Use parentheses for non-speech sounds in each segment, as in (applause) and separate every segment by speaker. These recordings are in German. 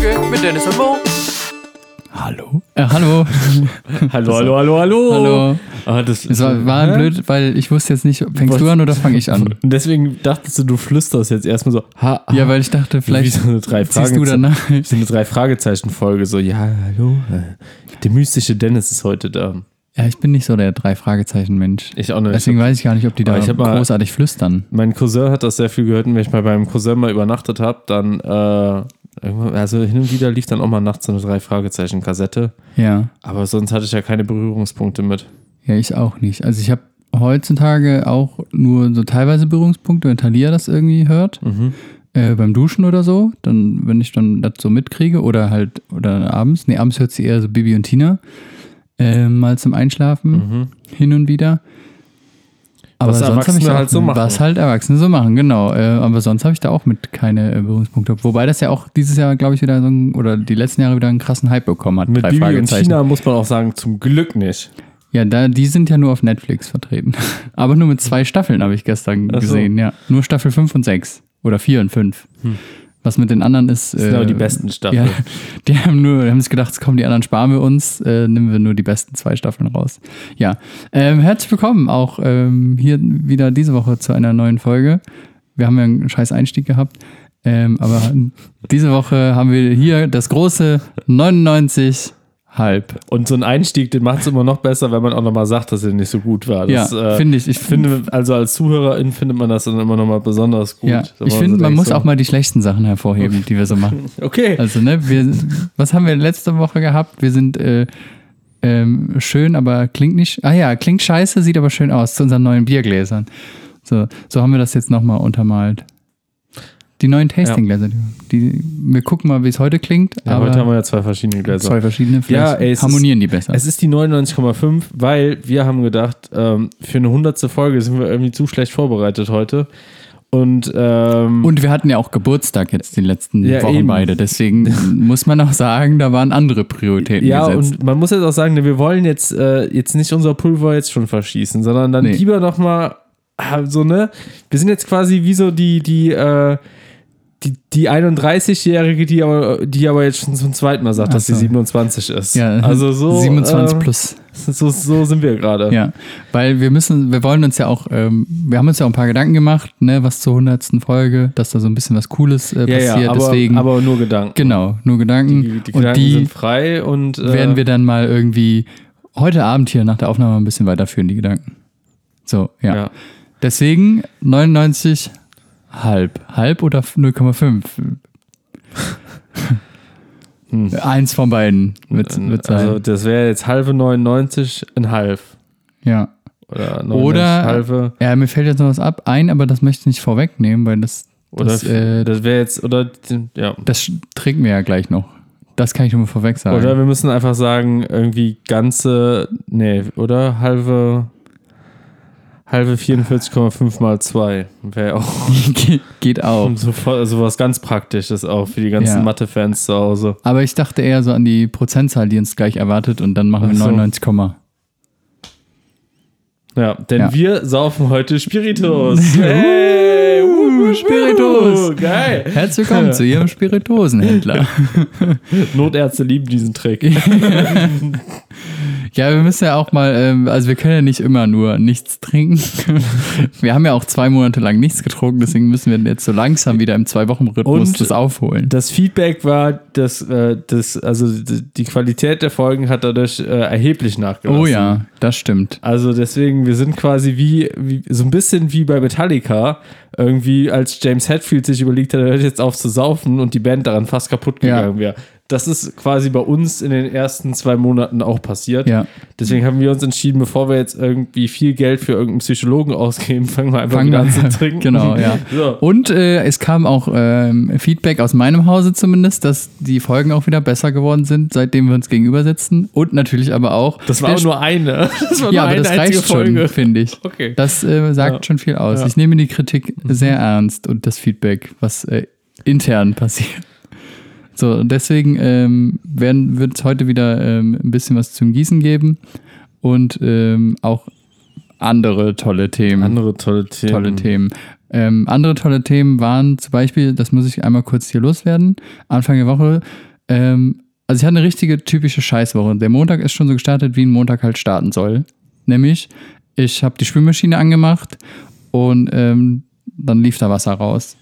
Speaker 1: Folge mit Dennis und Mo.
Speaker 2: Hallo? Äh, hallo. (laughs)
Speaker 3: Hallo, hallo, hallo, hallo.
Speaker 2: Hallo.
Speaker 3: Ah, das
Speaker 2: Es war, war
Speaker 3: Hä?
Speaker 2: blöd, weil ich wusste jetzt nicht, fängst
Speaker 3: Was?
Speaker 2: du an oder fange ich an?
Speaker 3: Und (laughs) deswegen dachtest du, du flüsterst jetzt erstmal so, ha, ha,
Speaker 2: Ja, weil ich dachte, vielleicht
Speaker 3: so eine drei
Speaker 2: ziehst du
Speaker 3: Fragezeichen,
Speaker 2: danach. (laughs)
Speaker 3: so eine drei Fragezeichen Folge so, ja, hallo, äh, der mystische Dennis ist heute da.
Speaker 2: Ja, ich bin nicht so der drei Fragezeichen Mensch.
Speaker 3: Ich auch nicht.
Speaker 2: Deswegen weiß ich gar nicht, ob die da
Speaker 3: hab mal-
Speaker 2: großartig flüstern.
Speaker 3: mein Cousin hat das sehr viel gehört und wenn ich mal beim Cousin mal übernachtet habe, dann äh, also hin und wieder lief dann auch mal nachts so eine drei Fragezeichen Kassette,
Speaker 2: Ja.
Speaker 3: aber sonst hatte ich ja keine Berührungspunkte mit.
Speaker 2: Ja, ich auch nicht. Also ich habe heutzutage auch nur so teilweise Berührungspunkte, wenn Talia das irgendwie hört.
Speaker 3: Mhm.
Speaker 2: Äh, beim Duschen oder so, dann, wenn ich dann das so mitkriege oder halt, oder abends, nee, abends hört sie eher so Bibi und Tina äh, mal zum Einschlafen
Speaker 3: Mhm.
Speaker 2: hin und wieder. Aber
Speaker 3: Was Erwachsene halt so machen.
Speaker 2: Was halt Erwachsene so machen, genau. Äh, aber sonst habe ich da auch mit keine äh, Berührungspunkte. Wobei das ja auch dieses Jahr, glaube ich, wieder so ein, oder die letzten Jahre wieder einen krassen Hype bekommen hat.
Speaker 3: Mit
Speaker 2: Drei
Speaker 3: Bibi und. Tina muss man auch sagen, zum Glück nicht.
Speaker 2: Ja, da, die sind ja nur auf Netflix vertreten. (laughs) Aber nur mit zwei Staffeln habe ich gestern
Speaker 3: so.
Speaker 2: gesehen, ja. Nur Staffel 5 und 6. Oder 4 und 5. Was mit den anderen ist.
Speaker 3: Das sind aber die besten Staffeln.
Speaker 2: Ja, die haben nur, haben sich gedacht, komm, die anderen sparen wir uns, äh, nehmen wir nur die besten zwei Staffeln raus. Ja. Ähm, herzlich willkommen auch ähm, hier wieder diese Woche zu einer neuen Folge. Wir haben ja einen scheiß Einstieg gehabt. Ähm, aber (laughs) diese Woche haben wir hier das große 99 halb.
Speaker 3: Und so ein Einstieg, den macht es immer noch besser, wenn man auch nochmal sagt, dass er nicht so gut war. Das,
Speaker 2: ja,
Speaker 3: äh,
Speaker 2: finde ich. Ich
Speaker 3: finde, also als Zuhörerin findet man das dann immer nochmal besonders gut.
Speaker 2: Ja, ich
Speaker 3: so
Speaker 2: finde, man
Speaker 3: denkt,
Speaker 2: muss
Speaker 3: so,
Speaker 2: auch mal die schlechten Sachen hervorheben, die wir so machen. (laughs)
Speaker 3: Okay.
Speaker 2: Also, ne, wir, was haben wir letzte Woche gehabt? Wir sind äh, ähm, schön, aber klingt nicht. Ah ja, klingt scheiße, sieht aber schön aus zu unseren neuen Biergläsern. So, so haben wir das jetzt nochmal untermalt. Die neuen Tastinggläser. Die, die, wir gucken mal, wie es heute klingt.
Speaker 3: ja,
Speaker 2: aber
Speaker 3: heute haben wir ja zwei verschiedene Gläser.
Speaker 2: zwei verschiedene.
Speaker 3: Ja, ey,
Speaker 2: harmonieren die besser.
Speaker 3: Es ist die 99,5, weil wir haben gedacht, ähm, für eine hundertste Folge sind wir irgendwie zu schlecht vorbereitet heute. Und, ähm,
Speaker 2: Und wir hatten ja auch Geburtstag jetzt die letzten
Speaker 3: Ja,
Speaker 2: Wochen
Speaker 3: eben.
Speaker 2: beide. Deswegen (laughs) muss man auch sagen, da waren andere Prioritäten
Speaker 3: ja,
Speaker 2: gesetzt.
Speaker 3: und man muss jetzt auch sagen, ne, wir wollen jetzt, äh, jetzt nicht unser Pulver jetzt schon verschießen, sondern dann
Speaker 2: Nee.
Speaker 3: lieber nochmal so, ne? Wir sind jetzt quasi wie so die, die, äh, die, die 31-Jährige, die aber, die aber jetzt schon zum zweiten Mal sagt,
Speaker 2: Ach
Speaker 3: dass sie
Speaker 2: so.
Speaker 3: 27 ist.
Speaker 2: ja,
Speaker 3: also so.
Speaker 2: 27
Speaker 3: äh,
Speaker 2: plus.
Speaker 3: So, so sind wir gerade.
Speaker 2: Ja, weil wir müssen, wir wollen uns ja auch, ähm, wir haben uns ja auch ein paar Gedanken gemacht, ne, was zur hundertsten Folge, dass da so ein bisschen was Cooles äh,
Speaker 3: ja,
Speaker 2: passiert.
Speaker 3: ja aber,
Speaker 2: Deswegen,
Speaker 3: aber nur Gedanken.
Speaker 2: genau, nur Gedanken.
Speaker 3: Die, die
Speaker 2: und
Speaker 3: Gedanken
Speaker 2: die
Speaker 3: sind frei und äh,
Speaker 2: werden wir dann mal irgendwie heute Abend hier nach der Aufnahme ein bisschen weiterführen, die Gedanken. So, ja.
Speaker 3: ja.
Speaker 2: Deswegen 99 halb. Halb oder 0,5? (laughs)
Speaker 3: Hm.
Speaker 2: Eins von beiden wird, wird sein.
Speaker 3: Also das wäre jetzt halbe 99 in halb.
Speaker 2: ja.
Speaker 3: Oder 99
Speaker 2: Oder-
Speaker 3: halbe.
Speaker 2: Ja, mir fällt jetzt noch was ab ein, aber das möchte ich nicht vorwegnehmen, weil das,
Speaker 3: Oder
Speaker 2: das, äh,
Speaker 3: das wäre jetzt, oder ja.
Speaker 2: Das trinken wir ja gleich noch. Das kann ich nur mal vorweg sagen.
Speaker 3: Oder wir müssen einfach sagen, irgendwie ganze, nee, oder halbe, halbe 44,5 mal 2. Wäre auch (laughs)
Speaker 2: Ge- Geht auch.
Speaker 3: so, voll- so was ganz Praktisches auch für die ganzen
Speaker 2: Ja.
Speaker 3: Mathe-Fans zu Hause.
Speaker 2: Aber ich dachte eher so an die Prozentzahl, die uns gleich erwartet und dann machen wir
Speaker 3: so.
Speaker 2: 99, Komma.
Speaker 3: Ja, denn
Speaker 2: Ja.
Speaker 3: wir saufen heute Spiritus. (laughs) hey, uh,
Speaker 2: Spiritus.
Speaker 3: Geil.
Speaker 2: Herzlich willkommen zu Ihrem Spirituosenhändler. (laughs)
Speaker 3: Notärzte lieben diesen Trick.
Speaker 2: Ja, wir müssen ja auch mal, ähm, also wir können ja nicht immer nur nichts trinken. (laughs) Wir haben ja auch zwei Monate lang nichts getrunken, deswegen müssen wir jetzt so langsam wieder im Zwei-Wochen-Rhythmus das aufholen.
Speaker 3: Das Feedback war, dass äh, das, also die Qualität der Folgen hat dadurch äh, erheblich nachgelassen.
Speaker 2: Oh ja, das stimmt.
Speaker 3: Also deswegen, wir sind quasi wie, wie so ein bisschen wie bei Metallica, irgendwie als James Hetfield sich überlegt hat, er hört jetzt auf zu saufen und die Band daran fast kaputt
Speaker 2: Ja.
Speaker 3: gegangen wäre. Das ist quasi bei uns in den ersten zwei Monaten auch passiert.
Speaker 2: Ja.
Speaker 3: Deswegen haben wir uns entschieden, bevor wir jetzt irgendwie viel Geld für irgendeinen Psychologen ausgeben, (laughs) fangen wir einfach
Speaker 2: Fangen
Speaker 3: wieder an zu (laughs) trinken.
Speaker 2: Genau, ja. (laughs)
Speaker 3: So.
Speaker 2: Und äh, es kam auch ähm, Feedback aus meinem Hause zumindest, dass die Folgen auch wieder besser geworden sind, seitdem wir uns gegenüber sitzen. Und natürlich aber auch.
Speaker 3: Das war auch nur eine. Das war
Speaker 2: Ja,
Speaker 3: nur
Speaker 2: aber das
Speaker 3: eine einzige
Speaker 2: reicht schon, finde ich.
Speaker 3: Okay.
Speaker 2: Das äh, sagt
Speaker 3: Ja.
Speaker 2: schon viel aus.
Speaker 3: Ja.
Speaker 2: Ich nehme die Kritik sehr ernst und das Feedback, was äh, intern passiert. So, und deswegen ähm, werden, wird es heute wieder ähm, ein bisschen was zum Gießen geben und ähm, auch andere tolle Themen.
Speaker 3: Andere tolle Themen.
Speaker 2: tolle Themen. Ähm, andere tolle Themen waren zum Beispiel, das muss ich einmal kurz hier loswerden. Anfang der Woche Ähm, also ich hatte eine richtige typische Scheißwoche. Der Montag ist schon so gestartet, wie ein Montag halt starten soll. Nämlich, ich habe die Spülmaschine angemacht und ähm, dann lief da Wasser raus.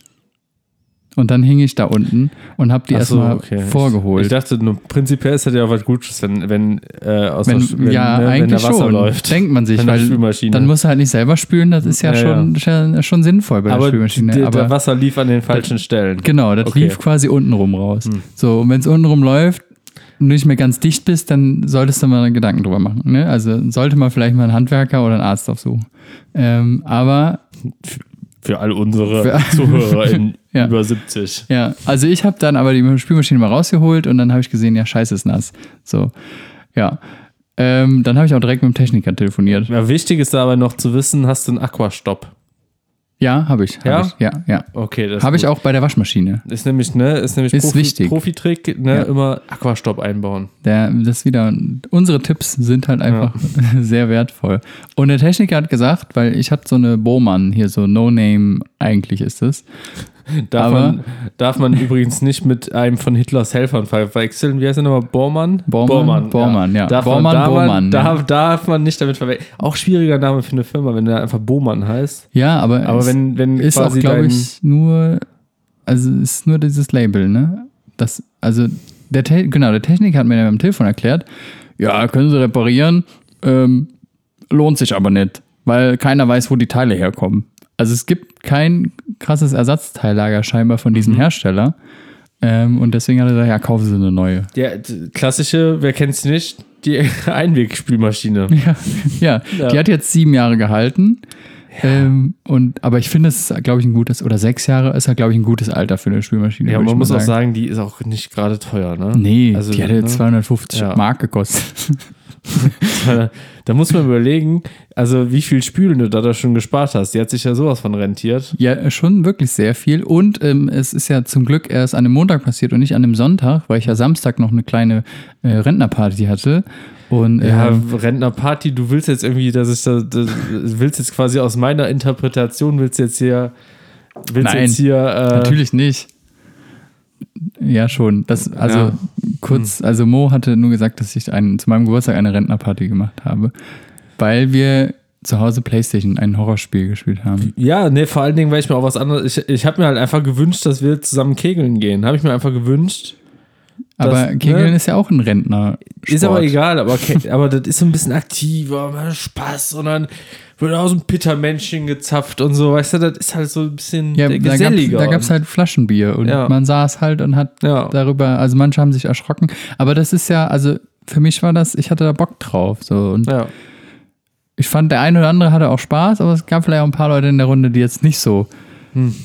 Speaker 2: Und dann hing ich da unten und habe die
Speaker 3: Ach so,
Speaker 2: erstmal
Speaker 3: okay.
Speaker 2: vorgeholt.
Speaker 3: Ich, ich dachte, nur, prinzipiell ist das ja auch was Gutes, wenn, wenn, äh, aus
Speaker 2: wenn,
Speaker 3: der, wenn,
Speaker 2: ja,
Speaker 3: ne, wenn
Speaker 2: eigentlich
Speaker 3: da Wasser
Speaker 2: schon.
Speaker 3: läuft.
Speaker 2: Denkt man sich, weil dann musst du halt nicht selber spülen. Das ist ja,
Speaker 3: Ja,
Speaker 2: schon, schon, schon sinnvoll bei der
Speaker 3: aber
Speaker 2: Spülmaschine.
Speaker 3: die,
Speaker 2: aber
Speaker 3: der Wasser lief an den falschen Stellen.
Speaker 2: Genau, das
Speaker 3: Okay.
Speaker 2: lief quasi untenrum raus.
Speaker 3: Hm.
Speaker 2: So, und wenn es untenrum läuft und du nicht mehr ganz dicht bist, dann solltest du mal Gedanken drüber machen. Ne? Also sollte man vielleicht mal einen Handwerker oder einen Arzt aufsuchen. Ähm, aber
Speaker 3: Für all unsere Zuhörer in (laughs)
Speaker 2: Ja.
Speaker 3: über 70.
Speaker 2: ja, also ich habe dann aber die Spülmaschine mal rausgeholt und dann habe ich gesehen, ja, scheiße, ist nass. So, ja. Ähm, dann habe ich auch direkt mit dem Techniker telefoniert.
Speaker 3: Ja, wichtig ist aber noch zu wissen, hast du einen Aquastopp?
Speaker 2: Ja, habe ich. Hab
Speaker 3: Ja?
Speaker 2: Ich. Ja, ja.
Speaker 3: Okay, das
Speaker 2: Habe ich auch bei der Waschmaschine.
Speaker 3: Ist nämlich, ne, ist nämlich
Speaker 2: Ist
Speaker 3: Profi,
Speaker 2: wichtig.
Speaker 3: Profi-Trick, ne,
Speaker 2: Ja.
Speaker 3: immer Aquastopp einbauen.
Speaker 2: Der, das ist wieder, unsere Tipps sind halt einfach (laughs) sehr wertvoll. Und der Techniker hat gesagt, weil ich hatte so eine Bowman hier, so No-Name eigentlich ist es.
Speaker 3: Darf, man, darf man übrigens nicht mit einem von Hitlers Helfern verwechseln. Wie heißt der nochmal? Bormann?
Speaker 2: Bormann? Bormann, ja.
Speaker 3: Darf
Speaker 2: Bormann,
Speaker 3: man, darf,
Speaker 2: Bormann,
Speaker 3: man,
Speaker 2: ja.
Speaker 3: darf, darf man nicht damit verwechseln. Auch schwieriger Name für eine Firma, wenn der einfach Bohmann heißt.
Speaker 2: Ja, aber,
Speaker 3: Aber
Speaker 2: es
Speaker 3: wenn, wenn
Speaker 2: ist auch, glaube ich, nur, also ist nur dieses Label, ne? Das, also der, Te genau, der Techniker hat mir am Telefon erklärt, ja, können Sie reparieren, ähm, lohnt sich aber nicht, weil keiner weiß, wo die Teile herkommen. Also es gibt kein krasses Ersatzteillager scheinbar von
Speaker 3: Mhm.
Speaker 2: diesem Hersteller. Ähm, und deswegen hat er gesagt, ja, kaufen Sie eine neue.
Speaker 3: Ja, d- klassische, wer kennt's nicht, die (laughs) Einwegspülmaschine. (laughs)
Speaker 2: Ja, ja,
Speaker 3: Ja.
Speaker 2: die hat jetzt sieben Jahre gehalten. Ähm, und, aber ich finde, es ist, glaube ich, ein gutes, oder sechs Jahre ist ja, glaube ich, ein gutes Alter für eine Spülmaschine.
Speaker 3: Ja, man muss auch sagen, die ist auch nicht gerade teuer, ne?
Speaker 2: Nee,
Speaker 3: Also,
Speaker 2: die hatte
Speaker 3: ne?
Speaker 2: 250
Speaker 3: Ja.
Speaker 2: Mark gekostet. (laughs) (laughs)
Speaker 3: Da muss man überlegen, also wie viel Spülen du da, da schon gespart hast. Die hat sich ja sowas von rentiert.
Speaker 2: Ja, schon wirklich sehr viel. Und ähm, es ist ja zum Glück erst an einem Montag passiert und nicht an einem Sonntag, weil ich ja Samstag noch eine kleine äh, Rentnerparty hatte. Und
Speaker 3: Ja,
Speaker 2: ähm,
Speaker 3: Rentnerparty, du willst jetzt irgendwie, dass ich da, das, willst jetzt quasi aus meiner Interpretation, willst jetzt hier, willst
Speaker 2: Nein,
Speaker 3: jetzt hier, äh,
Speaker 2: natürlich nicht. Ja, schon. Das, also
Speaker 3: Ja.
Speaker 2: kurz, also Mo hatte nur gesagt, dass ich einen, zu meinem Geburtstag eine Rentnerparty gemacht habe, weil wir zu Hause Playstation, ein Horrorspiel gespielt haben.
Speaker 3: Ja, nee, vor allen Dingen, weil ich mir auch was anderes, ich, ich habe mir halt einfach gewünscht, dass wir zusammen kegeln gehen. Habe ich mir einfach gewünscht.
Speaker 2: Aber
Speaker 3: Das,
Speaker 2: Kegeln
Speaker 3: ne?
Speaker 2: ist ja auch ein Rentner.
Speaker 3: Ist aber egal, aber, aber das ist so ein bisschen aktiver, man hat Spaß und dann wird aus dem Pittermännchen gezapft und so, weißt du, das ist halt so ein bisschen
Speaker 2: Ja,
Speaker 3: der
Speaker 2: da gab es
Speaker 3: geselliger.
Speaker 2: halt Flaschenbier und
Speaker 3: Ja.
Speaker 2: man saß halt und hat
Speaker 3: Ja.
Speaker 2: darüber, also manche haben sich erschrocken, aber das ist ja, also für mich war das, ich hatte da Bock drauf. So und
Speaker 3: ja.
Speaker 2: ich fand, der eine oder andere hatte auch Spaß, aber es gab vielleicht auch ein paar Leute in der Runde, die jetzt nicht so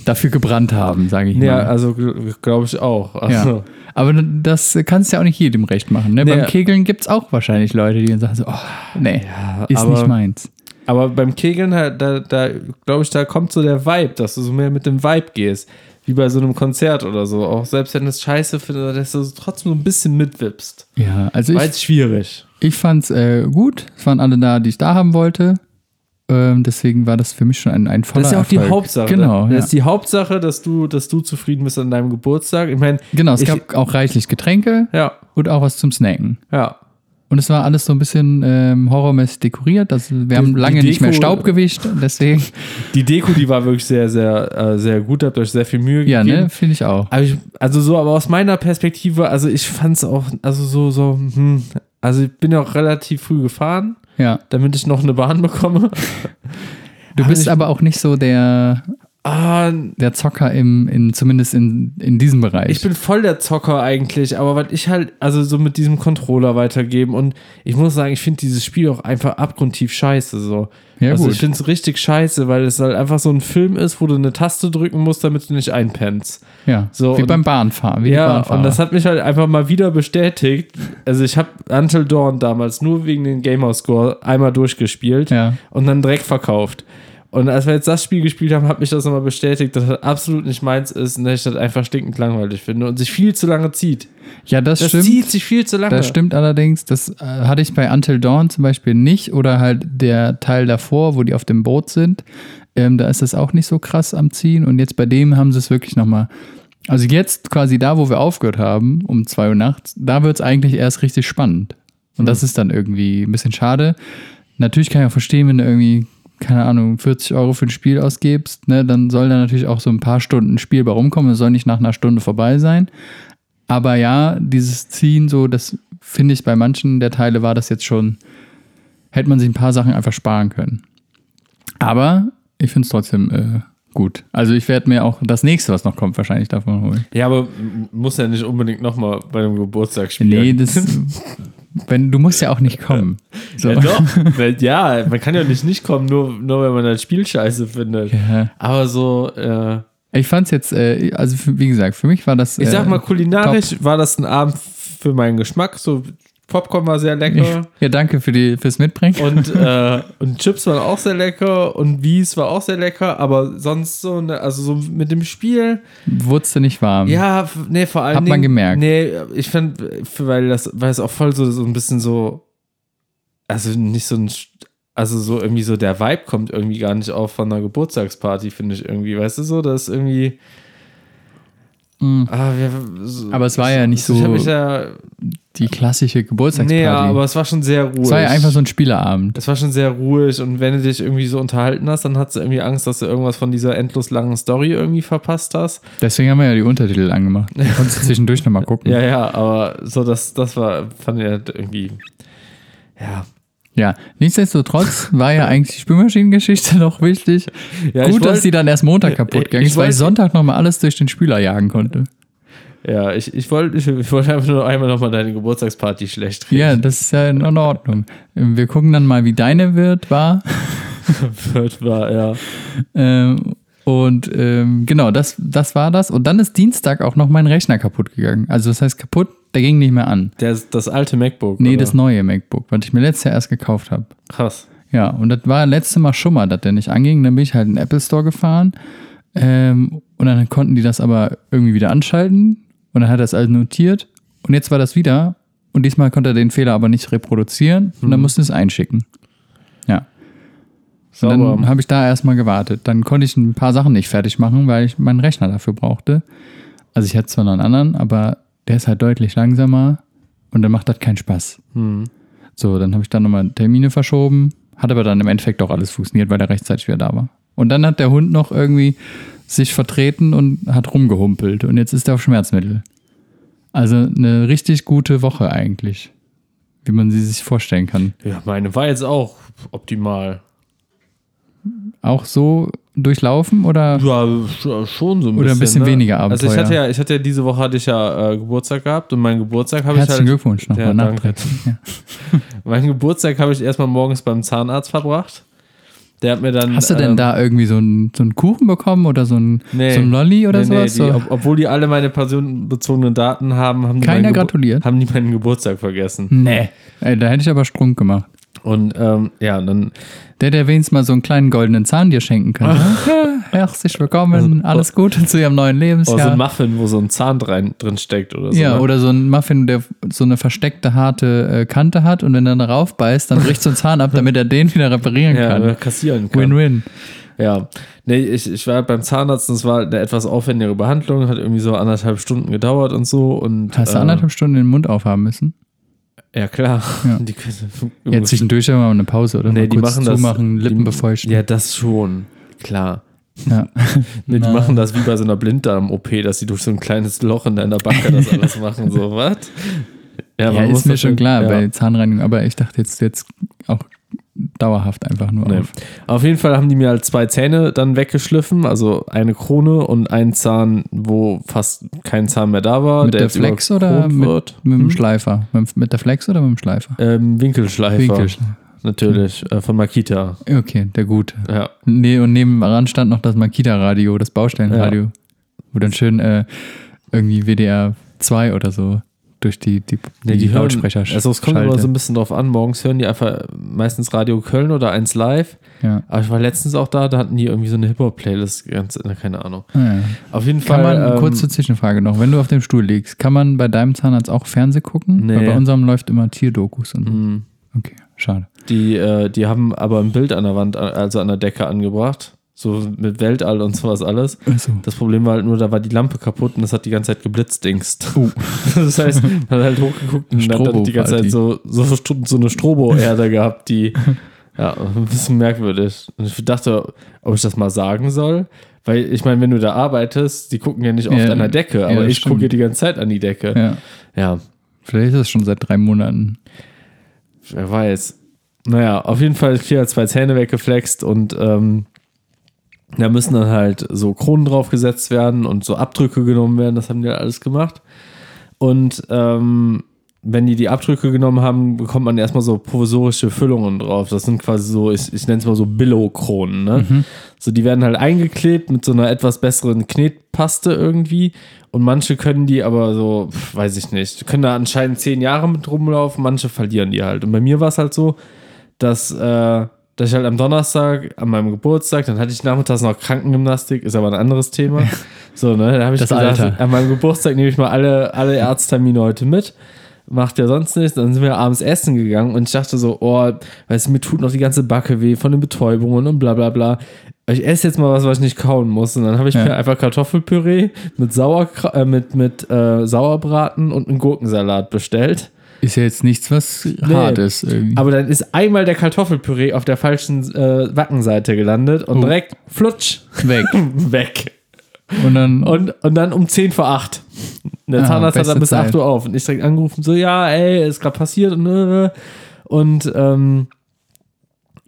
Speaker 2: dafür gebrannt haben, sage ich
Speaker 3: Hm. ja,
Speaker 2: mal.
Speaker 3: also glaube ich auch. Also,
Speaker 2: Ja. Aber das kannst du ja auch nicht jedem recht machen. Ne?
Speaker 3: Nee.
Speaker 2: Beim Kegeln gibt es auch wahrscheinlich Leute, die dann sagen so, oh, nee, ist
Speaker 3: aber-
Speaker 2: nicht meins.
Speaker 3: Aber beim Kegeln, da, da glaube ich, da kommt so der Vibe, dass du so mehr mit dem Vibe gehst. Wie bei so einem Konzert oder so. Auch selbst wenn es scheiße findest, dass du trotzdem so ein bisschen mitwippst.
Speaker 2: Ja, also
Speaker 3: War
Speaker 2: ich,
Speaker 3: jetzt schwierig.
Speaker 2: ich fand es äh, gut. Es waren alle da, die ich da haben wollte. Ähm, deswegen war das für mich schon ein, ein voller
Speaker 3: Das ist ja auch die
Speaker 2: Erfolg.
Speaker 3: Hauptsache.
Speaker 2: Genau,
Speaker 3: Das
Speaker 2: ja.
Speaker 3: ist die Hauptsache, dass du, dass du zufrieden bist an deinem Geburtstag. Ich meine,
Speaker 2: genau, es
Speaker 3: ich-
Speaker 2: gab auch reichlich Getränke
Speaker 3: ja,
Speaker 2: und auch was zum Snacken.
Speaker 3: ja.
Speaker 2: Und es war alles so ein bisschen ähm, horrormäßig dekoriert. Also wir haben
Speaker 3: die
Speaker 2: lange nicht mehr Staub gewischt, deswegen. (laughs)
Speaker 3: Die Deko, die war wirklich sehr, sehr, äh, sehr gut. Habt euch sehr viel Mühe
Speaker 2: ja,
Speaker 3: gegeben.
Speaker 2: ne, finde ich auch.
Speaker 3: Aber ich, also so, aber aus meiner Perspektive, also ich fand es auch, also so, so, hm, also ich bin ja auch relativ früh gefahren,
Speaker 2: Ja.
Speaker 3: damit ich noch eine Bahn bekomme.
Speaker 2: Du
Speaker 3: Aber
Speaker 2: bist
Speaker 3: ich-
Speaker 2: aber auch nicht so der,
Speaker 3: Ah,
Speaker 2: der Zocker im, in, zumindest in, in diesem Bereich.
Speaker 3: ich bin voll der Zocker eigentlich, aber was ich halt, also so mit diesem Controller weitergeben und ich muss sagen, ich finde dieses Spiel auch einfach abgrundtief scheiße, so.
Speaker 2: Ja,
Speaker 3: also
Speaker 2: gut.
Speaker 3: ich finde es richtig scheiße, weil es halt einfach so ein Film ist, wo du eine Taste drücken musst, damit du nicht einpennst.
Speaker 2: ja,
Speaker 3: so,
Speaker 2: wie
Speaker 3: und-
Speaker 2: beim Bahnfahren. Wie
Speaker 3: Ja, und das hat mich halt einfach mal wieder bestätigt. Also ich habe Until Dawn damals nur wegen den Gamerscore einmal durchgespielt
Speaker 2: Ja.
Speaker 3: und dann direkt verkauft. Und als wir jetzt das Spiel gespielt haben, hat mich das nochmal bestätigt, dass das absolut nicht meins ist und dass ich das einfach stinkend langweilig finde und sich viel zu lange zieht.
Speaker 2: ja, das,
Speaker 3: Das
Speaker 2: stimmt.
Speaker 3: zieht sich viel zu lange.
Speaker 2: Das stimmt allerdings. Das äh, hatte ich bei Until Dawn zum Beispiel nicht oder halt der Teil davor, wo die auf dem Boot sind. Ähm, da ist es auch nicht so krass am Ziehen und jetzt bei dem haben sie es wirklich nochmal Also jetzt quasi da, wo wir aufgehört haben, um 2 Uhr nachts, da wird es eigentlich erst richtig spannend. Und das ist dann irgendwie ein bisschen schade. Natürlich kann ich auch verstehen, wenn du irgendwie, keine Ahnung, 40 Euro für ein Spiel ausgibst, ne, dann soll da natürlich auch so ein paar Stunden Spiel bei rumkommen. Es soll nicht nach einer Stunde vorbei sein. Aber ja, dieses Ziehen, so, das finde ich bei manchen der Teile war das jetzt schon, hätte man sich ein paar Sachen einfach sparen können. Aber ich finde es trotzdem äh, gut. Also ich werde mir auch das nächste, was noch kommt, wahrscheinlich davon holen.
Speaker 3: Ja, aber muss ja nicht unbedingt nochmal bei einem Geburtstag spielen.
Speaker 2: Nee, (laughs) das, wenn, du musst ja auch nicht kommen. So.
Speaker 3: Ja, doch. Ja, man kann ja nicht nicht kommen, nur, nur wenn man das Spiel scheiße findet.
Speaker 2: Ja.
Speaker 3: Aber so, äh,
Speaker 2: Ich fand es jetzt, äh, also wie gesagt, für mich war das.
Speaker 3: ich sag
Speaker 2: äh,
Speaker 3: mal, kulinarisch war das ein Abend für meinen Geschmack. So, Popcorn war sehr lecker. (laughs)
Speaker 2: Ja, danke für die, fürs Mitbringen.
Speaker 3: Und, (laughs) äh, und Chips waren auch sehr lecker und Wies war auch sehr lecker, aber sonst so, ne, also so mit dem Spiel,
Speaker 2: Wurdest du nicht warm?
Speaker 3: ja, nee, vor allem.
Speaker 2: Hat man gemerkt.
Speaker 3: Nee, ich fand, weil das, weil es auch voll so, so ein bisschen so, also nicht so ein, also so irgendwie so der Vibe kommt irgendwie gar nicht auf von einer Geburtstagsparty, finde ich irgendwie, weißt du so, das ist irgendwie.
Speaker 2: Mhm.
Speaker 3: Ah, wir, so,
Speaker 2: Aber es war ja nicht
Speaker 3: Ich
Speaker 2: so
Speaker 3: habe mich ja.
Speaker 2: Die klassische Geburtstagsparty.
Speaker 3: Nee, ja, aber es war schon sehr ruhig.
Speaker 2: es war ja einfach so ein Spieleabend.
Speaker 3: Es war schon sehr ruhig und wenn du dich irgendwie so unterhalten hast, dann hast du irgendwie Angst, dass du irgendwas von dieser endlos langen Story irgendwie verpasst hast.
Speaker 2: Deswegen haben wir ja die Untertitel angemacht. Du konntest zwischendurch nochmal gucken. (laughs)
Speaker 3: Ja, ja, aber so das, das war, fand ich halt irgendwie, ja.
Speaker 2: Ja, nichtsdestotrotz war ja eigentlich die Spülmaschinengeschichte (laughs) noch wichtig.
Speaker 3: ja
Speaker 2: Gut, dass
Speaker 3: wollt-
Speaker 2: die dann erst Montag kaputt ist, weil Sonntag nochmal alles durch den Spüler jagen konnte.
Speaker 3: Ja, ich, ich wollte ich, ich wollte einfach nur einmal nochmal deine Geburtstagsparty schlecht reden.
Speaker 2: Ja, das ist ja in Ordnung. Wir gucken dann mal, wie deine wird, war. (laughs)
Speaker 3: Wird war, ja.
Speaker 2: Ähm, und ähm, genau, das, das war das. Und dann ist Dienstag auch noch mein Rechner kaputt gegangen. Also das heißt kaputt, der ging nicht mehr an.
Speaker 3: Der, das alte MacBook.
Speaker 2: Nee,
Speaker 3: oder?
Speaker 2: das neue MacBook, was ich mir letztes Jahr erst gekauft habe.
Speaker 3: Krass.
Speaker 2: Ja, und das war letzte Mal schon mal, dass der nicht anging. Dann bin ich halt in den Apple Store gefahren. Ähm, und dann konnten die das aber irgendwie wieder anschalten. Und dann hat er es alles notiert. Und jetzt war das wieder. Und diesmal konnte er den Fehler aber nicht reproduzieren. Und dann
Speaker 3: Mhm.
Speaker 2: musste es einschicken. Ja. Und dann habe ich da erstmal gewartet. Dann konnte ich ein paar Sachen nicht fertig machen, weil ich meinen Rechner dafür brauchte. Also ich hatte zwar noch einen anderen, aber der ist halt deutlich langsamer und dann macht das keinen Spaß.
Speaker 3: Hm.
Speaker 2: So, dann habe ich dann nochmal Termine verschoben. Hat aber dann im Endeffekt auch alles funktioniert, weil er rechtzeitig wieder da war. Und dann hat der Hund noch irgendwie sich vertreten und hat rumgehumpelt. Und jetzt ist er auf Schmerzmittel. Also eine richtig gute Woche eigentlich. Wie man sie sich vorstellen kann.
Speaker 3: Ja, meine war jetzt auch optimal.
Speaker 2: Auch so durchlaufen oder?
Speaker 3: Ja, sch- schon so ein bisschen.
Speaker 2: Oder ein bisschen
Speaker 3: ne?
Speaker 2: weniger
Speaker 3: Also ich
Speaker 2: Abenteuer.
Speaker 3: hatte ja, ich hatte ja diese Woche hatte ich ja äh, Geburtstag gehabt und meinen Geburtstag habe ich
Speaker 2: Herzlichen
Speaker 3: halt.
Speaker 2: Glückwunsch nochmal
Speaker 3: Ja,
Speaker 2: nachträglich. Ja. (laughs)
Speaker 3: Meinen Geburtstag habe ich erstmal morgens beim Zahnarzt verbracht. Der hat mir dann.
Speaker 2: Hast du denn
Speaker 3: ähm,
Speaker 2: da irgendwie so einen, so einen Kuchen bekommen oder so ein,
Speaker 3: Nee.
Speaker 2: so ein Lolli oder
Speaker 3: nee, nee,
Speaker 2: sowas?
Speaker 3: die,
Speaker 2: so?
Speaker 3: ob, obwohl die alle meine personenbezogenen Daten haben, haben die,
Speaker 2: Keiner gratuliert?
Speaker 3: haben die meinen Geburtstag vergessen.
Speaker 2: nee. Ey, da hätte ich aber Strunk gemacht.
Speaker 3: Und ähm, ja, dann
Speaker 2: Der, der wenigstens mal so einen kleinen goldenen Zahn dir schenken könnte. (laughs) ja, herzlich willkommen, alles Gute zu ihrem neuen
Speaker 3: oh, so
Speaker 2: Lebensjahr.
Speaker 3: ein Muffin, wo so ein Zahn drin, drin steckt oder so.
Speaker 2: ja,
Speaker 3: ne?
Speaker 2: oder so ein Muffin, der so eine versteckte, harte äh, Kante hat und wenn er darauf beißt, dann bricht so ein Zahn ab, (laughs) damit er den wieder reparieren
Speaker 3: ja,
Speaker 2: kann.
Speaker 3: oder kassieren kann.
Speaker 2: Win-win.
Speaker 3: Ja, nee, ich, ich war beim Zahnarzt und es war eine etwas aufwendigere Behandlung, hat irgendwie so anderthalb Stunden gedauert und so. Und,
Speaker 2: Hast du
Speaker 3: äh,
Speaker 2: anderthalb Stunden den Mund aufhaben müssen?
Speaker 3: Ja, klar.
Speaker 2: Ja.
Speaker 3: Die, können-
Speaker 2: Ja, zwischendurch aber eine Pause oder
Speaker 3: nee,
Speaker 2: mal
Speaker 3: die machen das.
Speaker 2: zumachen, Lippen
Speaker 3: die,
Speaker 2: befeuchten.
Speaker 3: Ja, das schon. Klar.
Speaker 2: Ja. (laughs)
Speaker 3: Nee, die
Speaker 2: Na.
Speaker 3: machen das wie bei so einer Blinddarm-OP, dass sie durch so ein kleines Loch in deiner Backe das (laughs) alles machen. So, was?
Speaker 2: Ja,
Speaker 3: man
Speaker 2: ist mir schon- klar
Speaker 3: ja.
Speaker 2: bei Zahnreinigung, aber ich dachte jetzt, jetzt auch dauerhaft einfach nur
Speaker 3: Nee.
Speaker 2: auf.
Speaker 3: Auf jeden Fall haben die mir halt zwei Zähne dann weggeschliffen, also eine Krone und einen Zahn, wo fast kein Zahn mehr da war.
Speaker 2: Mit der
Speaker 3: jetzt
Speaker 2: Flex oder mit,
Speaker 3: wird.
Speaker 2: mit dem? Schleifer? Mit, mit der Flex oder mit dem Schleifer?
Speaker 3: Ähm, Winkelschleifer.
Speaker 2: Winkelschleifer.
Speaker 3: Natürlich, äh, von Makita.
Speaker 2: Okay, der gute.
Speaker 3: Ja.
Speaker 2: Nee, und nebenan stand noch das Makita-Radio, das Baustellenradio. Wo dann schön äh, irgendwie WDR 2 oder so durch die, die, die,
Speaker 3: die hören,
Speaker 2: Lautsprecher
Speaker 3: also es kommt immer so ein bisschen drauf an. Morgens hören die einfach meistens Radio Köln oder eins live.
Speaker 2: ja.
Speaker 3: Aber ich war letztens auch da, da hatten die irgendwie so eine Hip-Hop-Playlist, ganz, keine Ahnung.
Speaker 2: Ah, ja.
Speaker 3: Auf jeden
Speaker 2: Kann
Speaker 3: Fall.
Speaker 2: man,
Speaker 3: ähm,
Speaker 2: kurze Zwischenfrage noch, wenn du auf dem Stuhl liegst, kann man bei deinem Zahnarzt auch Fernseh gucken?
Speaker 3: Nee.
Speaker 2: Weil bei unserem läuft immer Tierdokus und so.
Speaker 3: mh,
Speaker 2: Okay, schade.
Speaker 3: die, äh, die haben aber ein Bild an der Wand, also an der Decke angebracht. So mit Weltall und sowas alles.
Speaker 2: Also,
Speaker 3: Das Problem war halt nur, da war die Lampe kaputt und das hat die ganze Zeit geblitzt, dingst.
Speaker 2: oh. (laughs)
Speaker 3: Das heißt, man hat halt hochgeguckt und dann hat die ganze Zeit so, so, so eine Strobo-Erde gehabt, die, ja, ein bisschen merkwürdig. Und ich dachte, ob ich das mal sagen soll. Weil ich meine, wenn du da arbeitest, die gucken ja nicht oft
Speaker 2: Ja,
Speaker 3: an der Decke,
Speaker 2: ja,
Speaker 3: aber
Speaker 2: das
Speaker 3: ich gucke
Speaker 2: stimmt.
Speaker 3: die ganze Zeit an die Decke.
Speaker 2: Ja.
Speaker 3: ja.
Speaker 2: Vielleicht ist das schon seit drei Monaten.
Speaker 3: Wer weiß. Naja, auf jeden Fall hier zwei Zähne weggeflext und ähm, da müssen dann halt so Kronen draufgesetzt werden und so Abdrücke genommen werden. Das haben die halt alles gemacht. Und ähm, wenn die die Abdrücke genommen haben, bekommt man erstmal so provisorische Füllungen drauf. Das sind quasi so, ich, ich nenne es mal so Billow-Kronen. Ne? So, die werden halt eingeklebt mit so einer etwas besseren Knetpaste irgendwie. Und manche können die aber so, pf, weiß ich nicht, können da anscheinend zehn Jahre mit rumlaufen, manche verlieren die halt. Und bei mir war es halt so, dass, äh, dass ich halt am Donnerstag, an meinem Geburtstag, dann hatte ich nachmittags noch Krankengymnastik, ist aber ein anderes Thema. So, ne, da habe ich
Speaker 2: Das
Speaker 3: gesagt,
Speaker 2: Alter.
Speaker 3: an meinem Geburtstag nehme ich mal alle, alle Arzttermine heute mit. Macht ja sonst nichts. Dann sind wir abends essen gegangen und ich dachte so, oh, weißt du, mir tut noch die ganze Backe weh von den Betäubungen und bla bla bla. Ich esse jetzt mal was, was ich nicht kauen muss. Und dann habe ich
Speaker 2: Ja.
Speaker 3: mir einfach Kartoffelpüree mit, Sauer, äh, mit, mit äh, Sauerbraten und einen Gurkensalat bestellt.
Speaker 2: Ist ja jetzt nichts, was hart ist. Irgendwie.
Speaker 3: Aber dann ist einmal der Kartoffelpüree auf der falschen äh, Wackenseite gelandet und
Speaker 2: Oh.
Speaker 3: direkt flutsch
Speaker 2: weg. (laughs)
Speaker 3: weg.
Speaker 2: Und dann.
Speaker 3: Und, und dann um 10 vor 8. Der
Speaker 2: Ah,
Speaker 3: Zahnarzt hat dann bis 8
Speaker 2: Zeit.
Speaker 3: Uhr auf. Und ich direkt angerufen, so, ja, ey, ist gerade passiert. Und, äh, und ähm,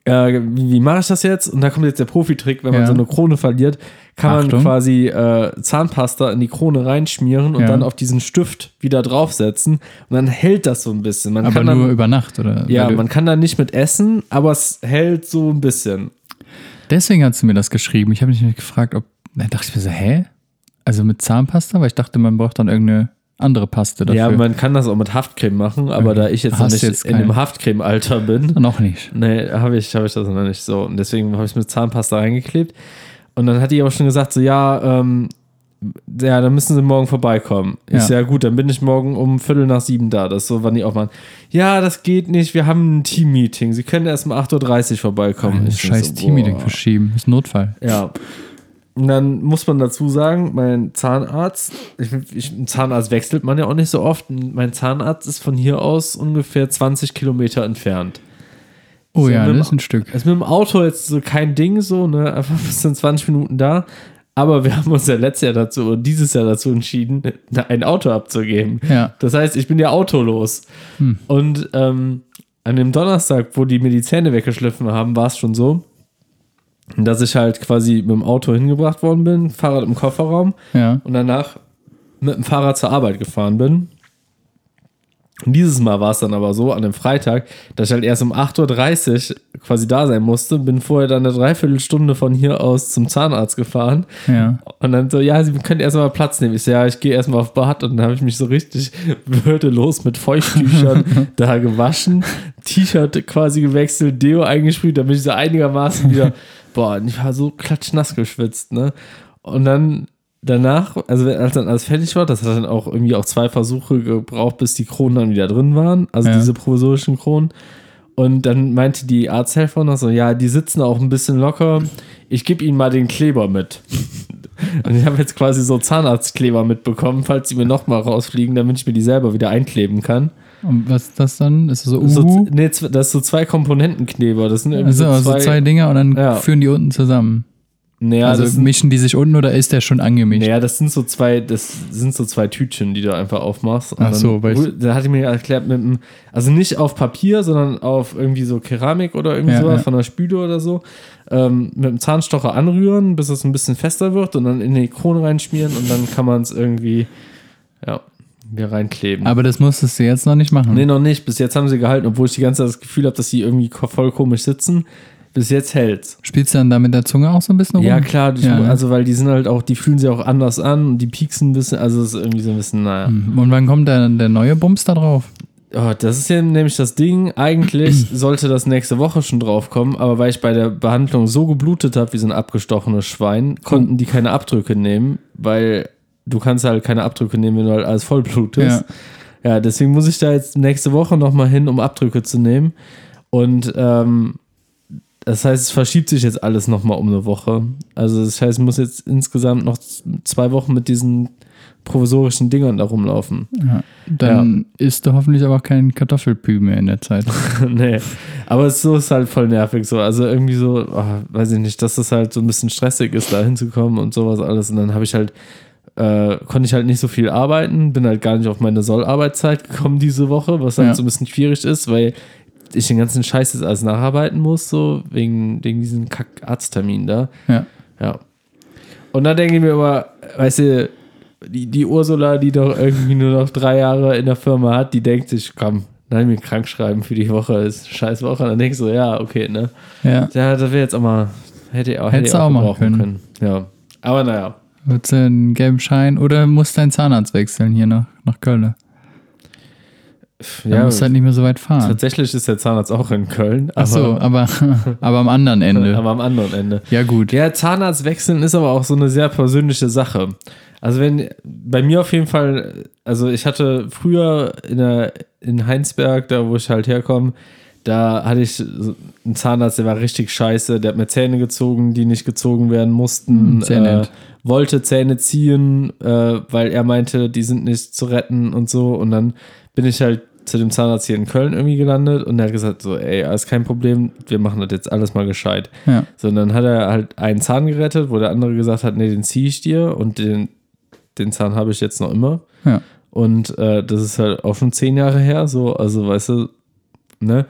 Speaker 3: äh, wie, wie mache ich das jetzt? Und da kommt jetzt der Profitrick, wenn man
Speaker 2: Ja.
Speaker 3: so eine Krone verliert, kann man
Speaker 2: Achtung.
Speaker 3: quasi äh, Zahnpasta in die Krone reinschmieren und
Speaker 2: Ja.
Speaker 3: dann auf diesen Stift wieder draufsetzen. Und dann hält das so ein bisschen. Man
Speaker 2: aber
Speaker 3: kann dann,
Speaker 2: nur über Nacht, oder?
Speaker 3: ja, man kann da nicht mit essen, aber es hält so ein bisschen.
Speaker 2: Deswegen hast du mir das geschrieben. Ich habe mich gefragt, ob. Da dachte ich mir so, hä? Also mit Zahnpasta? Weil ich dachte, man braucht dann irgendeine andere Paste dafür.
Speaker 3: Ja, man kann das auch mit Haftcreme machen, aber
Speaker 2: Okay.
Speaker 3: da ich jetzt
Speaker 2: Hast
Speaker 3: noch nicht
Speaker 2: jetzt
Speaker 3: in dem Haftcreme-Alter bin, (laughs)
Speaker 2: noch nicht.
Speaker 3: nee, habe ich, hab ich das noch nicht so. Und deswegen habe ich es mit Zahnpasta reingeklebt. Und dann hat die aber schon gesagt, so, ja, ähm, ja, dann müssen sie morgen vorbeikommen. Ich
Speaker 2: Ja.
Speaker 3: so, ja gut, dann bin ich morgen um Viertel nach sieben da. Das ist so, wann die aufmachen. Ja, das geht nicht, wir haben ein Team-Meeting. Sie können erst um 8.30 Uhr vorbeikommen.
Speaker 2: Ein
Speaker 3: Ich
Speaker 2: scheiß
Speaker 3: so,
Speaker 2: Team-Meeting verschieben. Ist Notfall.
Speaker 3: Ja. Und dann muss man dazu sagen, mein Zahnarzt, ich, ich, einen Zahnarzt wechselt man ja auch nicht so oft. Mein Zahnarzt ist von hier aus ungefähr 20 Kilometer entfernt.
Speaker 2: Oh
Speaker 3: So,
Speaker 2: ja, das ist ein Stück.
Speaker 3: Ist mit dem Auto jetzt so kein Ding, so, ne? Einfach bis in 20 Minuten da. Aber wir haben uns ja letztes Jahr dazu und dieses Jahr dazu entschieden, ein Auto abzugeben.
Speaker 2: Ja.
Speaker 3: Das heißt, ich bin ja autolos. Und ähm, an dem Donnerstag, wo die mir die Zähne weggeschliffen haben, war es schon so, dass ich halt quasi mit dem Auto hingebracht worden bin, Fahrrad im Kofferraum
Speaker 2: Ja.
Speaker 3: und danach mit dem Fahrrad zur Arbeit gefahren bin. Und dieses Mal war es dann aber so, an dem Freitag, dass ich halt erst um 8.30 Uhr quasi da sein musste, bin vorher dann eine Dreiviertelstunde von hier aus zum Zahnarzt gefahren
Speaker 2: Ja.
Speaker 3: und dann so, ja, Sie können erstmal Platz nehmen. Ich so, ja, ich gehe erstmal auf Bad und dann habe ich mich so richtig würdelos mit Feuchttüchern (laughs) da gewaschen, T-Shirt quasi gewechselt, Deo eingesprüht, damit ich so einigermaßen wieder, boah, ich war so klatschnass geschwitzt, ne? Und dann danach, also als dann alles fertig war, das hat dann auch irgendwie auch zwei Versuche gebraucht, bis die Kronen dann wieder drin waren, also
Speaker 2: Ja.
Speaker 3: diese provisorischen Kronen. Und dann meinte die Arzthelferin noch so, ja, die sitzen auch ein bisschen locker. Ich gebe ihnen mal den Kleber mit. (laughs) Und ich habe jetzt quasi so Zahnarztkleber mitbekommen, falls die mir nochmal rausfliegen, damit ich mir die selber wieder einkleben kann.
Speaker 2: Und was ist das dann? Ist das so,
Speaker 3: So, nee, das ist so zwei Komponentenkleber. Das sind irgendwie
Speaker 2: also,
Speaker 3: so
Speaker 2: also
Speaker 3: zwei.
Speaker 2: zwei Dinger und dann
Speaker 3: Ja.
Speaker 2: führen die unten zusammen.
Speaker 3: naja,
Speaker 2: also
Speaker 3: sind,
Speaker 2: mischen die sich unten oder ist der schon angemischt?
Speaker 3: naja, das sind so zwei, das sind so zwei Tütchen, die du einfach aufmachst.
Speaker 2: Ach so, weil ich-
Speaker 3: da hatte ich mir erklärt mit dem, also nicht auf Papier, sondern auf irgendwie so Keramik oder irgendwie
Speaker 2: Ja,
Speaker 3: sowas
Speaker 2: ja.
Speaker 3: von der Spüle oder so. Ähm, mit dem Zahnstocher anrühren, bis es ein bisschen fester wird und dann in die Krone reinschmieren und dann kann man es irgendwie, ja, wieder reinkleben.
Speaker 2: Aber das musstest du jetzt noch nicht machen.
Speaker 3: Nee, noch nicht. Bis jetzt haben sie gehalten, obwohl ich die ganze Zeit das Gefühl habe, dass sie irgendwie voll komisch sitzen. Bis jetzt hält's.
Speaker 2: Spielst du dann da mit der Zunge auch so ein bisschen rum?
Speaker 3: Ja, klar,
Speaker 2: Ja, ne?
Speaker 3: also weil die sind halt auch, die fühlen sich auch anders an und die pieksen ein bisschen, also es ist irgendwie so ein bisschen, naja.
Speaker 2: Hm. Und wann kommt der, der neue Bums da drauf?
Speaker 3: Oh, das ist ja nämlich das Ding. Eigentlich (clears throat) sollte das nächste Woche schon draufkommen, aber weil ich bei der Behandlung so geblutet habe wie so ein abgestochenes Schwein, konnten die keine Abdrücke nehmen, weil du kannst halt keine Abdrücke nehmen, wenn du halt alles voll blutest. Ja, deswegen muss ich da jetzt nächste Woche nochmal hin, um Abdrücke zu nehmen. Und ähm, das heißt, es verschiebt sich jetzt alles nochmal um eine Woche. Also das heißt, ich muss jetzt insgesamt noch zwei Wochen mit diesen provisorischen Dingern da rumlaufen.
Speaker 2: Ja. Dann isst du hoffentlich aber kein Kartoffelpü mehr in der Zeit. (laughs)
Speaker 3: nee. Aber so ist halt voll nervig so. Also irgendwie so, oh, weiß ich nicht, dass das halt so ein bisschen stressig ist, da hinzukommen und sowas alles. Und dann habe ich halt, äh, konnte ich halt nicht so viel arbeiten, bin halt gar nicht auf meine Sollarbeitszeit gekommen diese Woche, was halt
Speaker 2: Ja.
Speaker 3: so ein bisschen schwierig ist, weil ich den ganzen Scheiß jetzt alles nacharbeiten muss, so wegen, wegen diesen Kack-Arzttermin da.
Speaker 2: Ja.
Speaker 3: Ja. Und dann denke ich mir immer, weißt du, die, die Ursula, die doch irgendwie nur noch drei Jahre in der Firma hat, die denkt sich, komm, nein, mir krank schreiben für die Woche ist scheiß Woche. Und dann denkst du, so, ja, okay, ne?
Speaker 2: Ja.
Speaker 3: Ja, das wäre jetzt auch mal, hätte ich auch, hätte
Speaker 2: Hättest
Speaker 3: ich auch,
Speaker 2: auch machen
Speaker 3: gebrauchen
Speaker 2: können.
Speaker 3: Ja. Aber naja.
Speaker 2: Würdest du einen gelben Schein oder musst deinen Zahnarzt wechseln hier nach, nach Köln? Dann
Speaker 3: Ja,
Speaker 2: musst halt nicht mehr so weit fahren.
Speaker 3: tatsächlich ist der Zahnarzt auch in Köln.
Speaker 2: Ach so, aber, aber (laughs) am anderen Ende. (laughs)
Speaker 3: aber am anderen Ende.
Speaker 2: Ja, gut.
Speaker 3: Ja, Zahnarzt wechseln ist aber auch so eine sehr persönliche Sache. Also wenn bei mir auf jeden Fall, also ich hatte früher in, der, in Heinsberg, da wo ich halt herkomme, da hatte ich so einen Zahnarzt, der war richtig scheiße, der hat mir Zähne gezogen, die nicht gezogen werden mussten,
Speaker 2: Hm, sehr
Speaker 3: äh,
Speaker 2: nett.
Speaker 3: Wollte Zähne ziehen, äh, weil er meinte, die sind nicht zu retten und so. Und dann bin ich halt zu dem Zahnarzt hier in Köln irgendwie gelandet und der hat gesagt so, ey, alles kein Problem, wir machen das jetzt alles mal gescheit.
Speaker 2: Ja.
Speaker 3: So, und dann hat er halt einen Zahn gerettet, wo der andere gesagt hat, nee, den ziehe ich dir und den, den Zahn habe ich jetzt noch immer.
Speaker 2: Ja.
Speaker 3: Und äh, das ist halt auch schon zehn Jahre her, so, also weißt du, ne?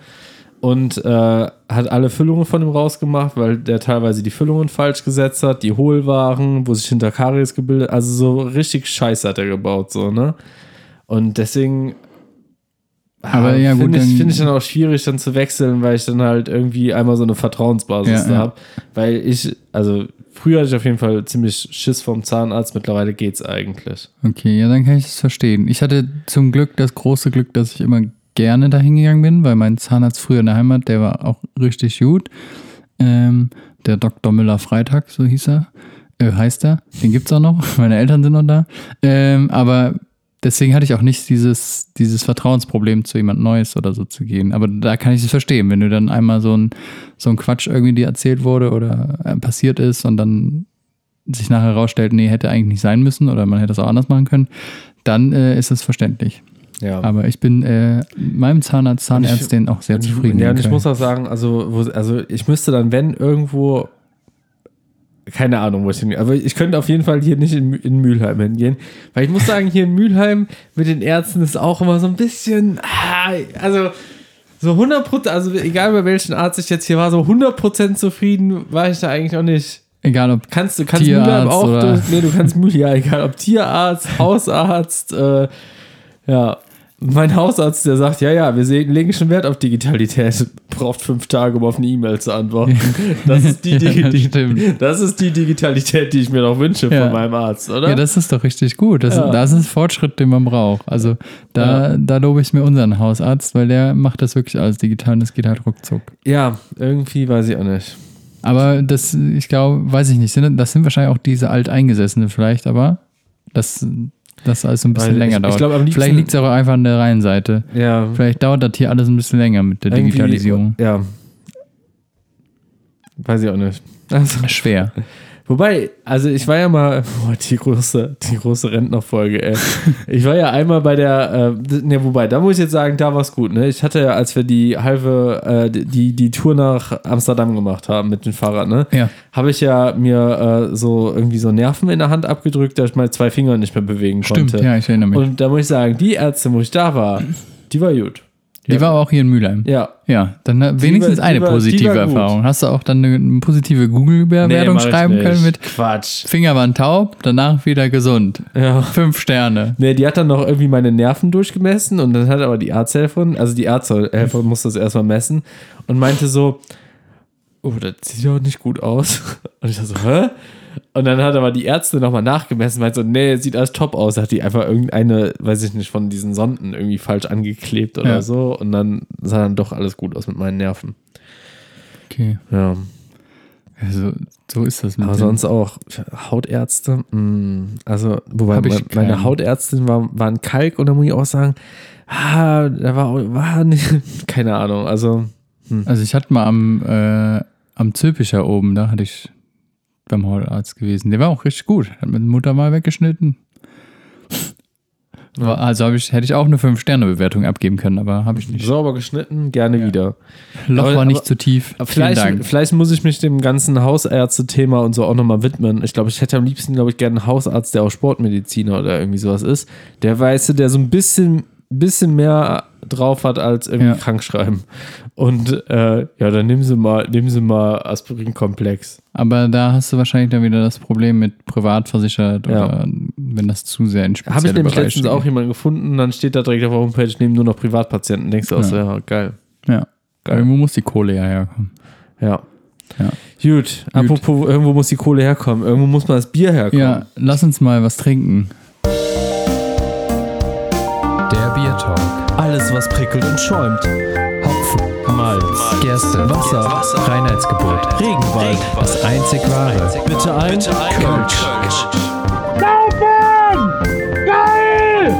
Speaker 3: Und äh, hat alle Füllungen von ihm rausgemacht, weil der teilweise die Füllungen falsch gesetzt hat, die hohl waren, wo sich hinter Karies gebildet, also so richtig Scheiße hat er gebaut, so, ne? Und deswegen
Speaker 2: Aber ja,
Speaker 3: finde ich,
Speaker 2: dann-
Speaker 3: find ich dann auch schwierig, dann zu wechseln, weil ich dann halt irgendwie einmal so eine Vertrauensbasis
Speaker 2: Ja,
Speaker 3: da
Speaker 2: ja.
Speaker 3: habe. Weil ich, also früher hatte ich auf jeden Fall ziemlich Schiss vom Zahnarzt, mittlerweile geht's eigentlich.
Speaker 2: Okay, ja, dann kann ich das verstehen. Ich hatte zum Glück das große Glück, dass ich immer gerne dahin gegangen bin, weil mein Zahnarzt früher in der Heimat, der war auch richtig gut. Ähm, der Dr. Müller-Freitag, so hieß er, äh, heißt er. Den gibt's auch noch. (laughs) Meine Eltern sind noch da. Ähm, aber deswegen hatte ich auch nicht dieses, dieses Vertrauensproblem, zu jemand Neues oder so zu gehen. Aber da kann ich es verstehen, wenn du dann einmal so ein, so ein Quatsch irgendwie dir erzählt wurde oder äh, passiert ist und dann sich nachher herausstellt, nee, hätte eigentlich nicht sein müssen oder man hätte es auch anders machen können, dann äh, ist es verständlich.
Speaker 3: Ja.
Speaker 2: Aber ich bin äh, meinem Zahnarzt, Zahnärztin auch sehr zufrieden.
Speaker 3: Ja, und ich muss auch sagen, also, wo, also ich müsste dann, wenn irgendwo, keine Ahnung, wo ich hingehe, aber ich könnte auf jeden Fall hier nicht in, in Mülheim hingehen, weil ich muss sagen, hier in Mülheim mit den Ärzten ist auch immer so ein bisschen, ah, also so 100 Prozent, also egal bei welchen Arzt ich jetzt hier war, so 100 Prozent zufrieden war ich da eigentlich auch nicht.
Speaker 2: Egal ob
Speaker 3: Kannst du kannst
Speaker 2: Tierarzt
Speaker 3: Mülheim auch,
Speaker 2: oder-
Speaker 3: durch, nee, du kannst Mülheim, ja, egal ob Tierarzt, (laughs) Hausarzt, äh, ja. Mein Hausarzt, der sagt, ja, ja, wir sehen, legen schon Wert auf Digitalität. (laughs) Braucht fünf Tage, um auf eine E-Mail zu antworten. (laughs) Das ist die,
Speaker 2: Ja,
Speaker 3: Digi-
Speaker 2: stimmt.
Speaker 3: das ist die Digitalität, die ich mir noch wünsche
Speaker 2: Ja.
Speaker 3: von meinem Arzt, oder?
Speaker 2: Ja, das ist doch richtig gut. Das,
Speaker 3: Ja.
Speaker 2: das ist ein Fortschritt, den man braucht. Also da, da lobe ich mir unseren Hausarzt, weil der macht das wirklich alles digital und das geht halt ruckzuck.
Speaker 3: ja, irgendwie weiß ich auch nicht.
Speaker 2: Aber das, ich glaube, weiß ich nicht, das sind wahrscheinlich auch diese Alteingesessenen vielleicht, aber das, das alles ein bisschen
Speaker 3: Weil
Speaker 2: länger
Speaker 3: ich- ich
Speaker 2: dauert.
Speaker 3: glaub, am liebsten-
Speaker 2: vielleicht liegt es auch einfach an der Reihenseite.
Speaker 3: Ja.
Speaker 2: Vielleicht dauert das hier alles ein bisschen länger mit der
Speaker 3: irgendwie-
Speaker 2: Digitalisierung.
Speaker 3: Ja. Weiß ich auch nicht. Also,
Speaker 2: Schwer. (laughs)
Speaker 3: Wobei, also ich war ja mal, (laughs) boah, die große, die große Rentnerfolge, ey. (laughs) Ich war ja einmal bei der, äh, ne, wobei, da muss ich jetzt sagen, da war es gut, ne? Ich hatte ja, als wir die halbe, äh, die, die Tour nach Amsterdam gemacht haben mit dem Fahrrad, ne?
Speaker 2: Ja.
Speaker 3: Habe ich ja mir äh, so irgendwie so Nerven in der Hand abgedrückt, dass ich meine zwei Finger nicht mehr bewegen
Speaker 2: Stimmt,
Speaker 3: konnte.
Speaker 2: ja, ich erinnere mich.
Speaker 3: Und da muss ich sagen, die Ärzte, wo ich da war, die war gut.
Speaker 2: Die war aber auch hier in Mülheim.
Speaker 3: Ja.
Speaker 2: Ja, dann äh, wenigstens
Speaker 3: war- die
Speaker 2: eine
Speaker 3: war- die
Speaker 2: positive
Speaker 3: war.
Speaker 2: Erfahrung. Hast du auch dann eine, eine positive Google-Bewertung
Speaker 3: ich
Speaker 2: schreiben können mit
Speaker 3: Quatsch.
Speaker 2: Finger waren taub, danach wieder gesund.
Speaker 3: Ja.
Speaker 2: Fünf Sterne.
Speaker 3: Nee, die hat dann noch irgendwie meine Nerven durchgemessen und dann hat aber die Arzthelferin, also die Arzthelferin musste das erstmal messen und meinte so, oh, das sieht ja nicht gut aus. (laughs) Und ich dachte so, hä? Und dann hat aber die Ärzte nochmal nachgemessen, meinte so, nee, sieht alles top aus. Hat die einfach irgendeine, weiß ich nicht, von diesen Sonden irgendwie falsch angeklebt oder
Speaker 2: Ja.
Speaker 3: so. Und dann sah dann doch alles gut aus mit meinen Nerven.
Speaker 2: Okay.
Speaker 3: Ja.
Speaker 2: Also, so ist das mit
Speaker 3: Aber sonst auch Hautärzte, mh, also wobei meine
Speaker 2: keinen.
Speaker 3: Hautärztin war, war ein Kalk und da muss ich auch sagen, ah, da war, auch- war nicht, (laughs) keine Ahnung, also
Speaker 2: Also ich hatte mal am, äh, am Zülpicher oben, da hatte ich beim Hautarzt gewesen. Der war auch richtig gut. Hat mit Mutter mal weggeschnitten. War, also ich, hätte ich auch eine 5-Sterne-Bewertung abgeben können, aber habe ich nicht.
Speaker 3: Sauber geschnitten, gerne wieder.
Speaker 2: Loch
Speaker 3: Aber-
Speaker 2: war nicht zu tief.
Speaker 3: Vielleicht,
Speaker 2: Dank.
Speaker 3: vielleicht muss ich mich dem ganzen Hausärzte-Thema und so auch nochmal widmen. Ich glaube, ich hätte am liebsten, glaube ich, gerne einen Hausarzt, der auch Sportmediziner oder irgendwie sowas ist. Der weiße, der so ein bisschen, bisschen mehr drauf hat als irgendwie
Speaker 2: Ja.
Speaker 3: krankschreiben. Und äh, ja, dann nehmen Sie mal, nehmen Sie mal Aspirin-Komplex.
Speaker 2: Aber da hast du wahrscheinlich dann wieder das Problem mit privat versichert
Speaker 3: Ja.
Speaker 2: oder wenn das zu sehr in spezielle
Speaker 3: Habe ich nämlich letztens auch jemanden gefunden, dann steht da direkt auf der Homepage, nehmen nur noch Privatpatienten. Denkst du auch so, ja, geil.
Speaker 2: Ja.
Speaker 3: Geil.
Speaker 2: Irgendwo muss die Kohle ja herkommen.
Speaker 3: Ja.
Speaker 2: Ja.
Speaker 3: Gut, apropos, irgendwo muss die Kohle herkommen. Irgendwo muss mal das Bier herkommen.
Speaker 2: Ja, lass uns mal was trinken.
Speaker 1: Der Biertalk.
Speaker 3: Alles, was prickelt und schäumt.
Speaker 1: Gerste, Wasser, Reinheitsgebot, Regenwald, das einzig wahre.
Speaker 3: Bitte ein Kölsch.
Speaker 4: Saufen! Geil!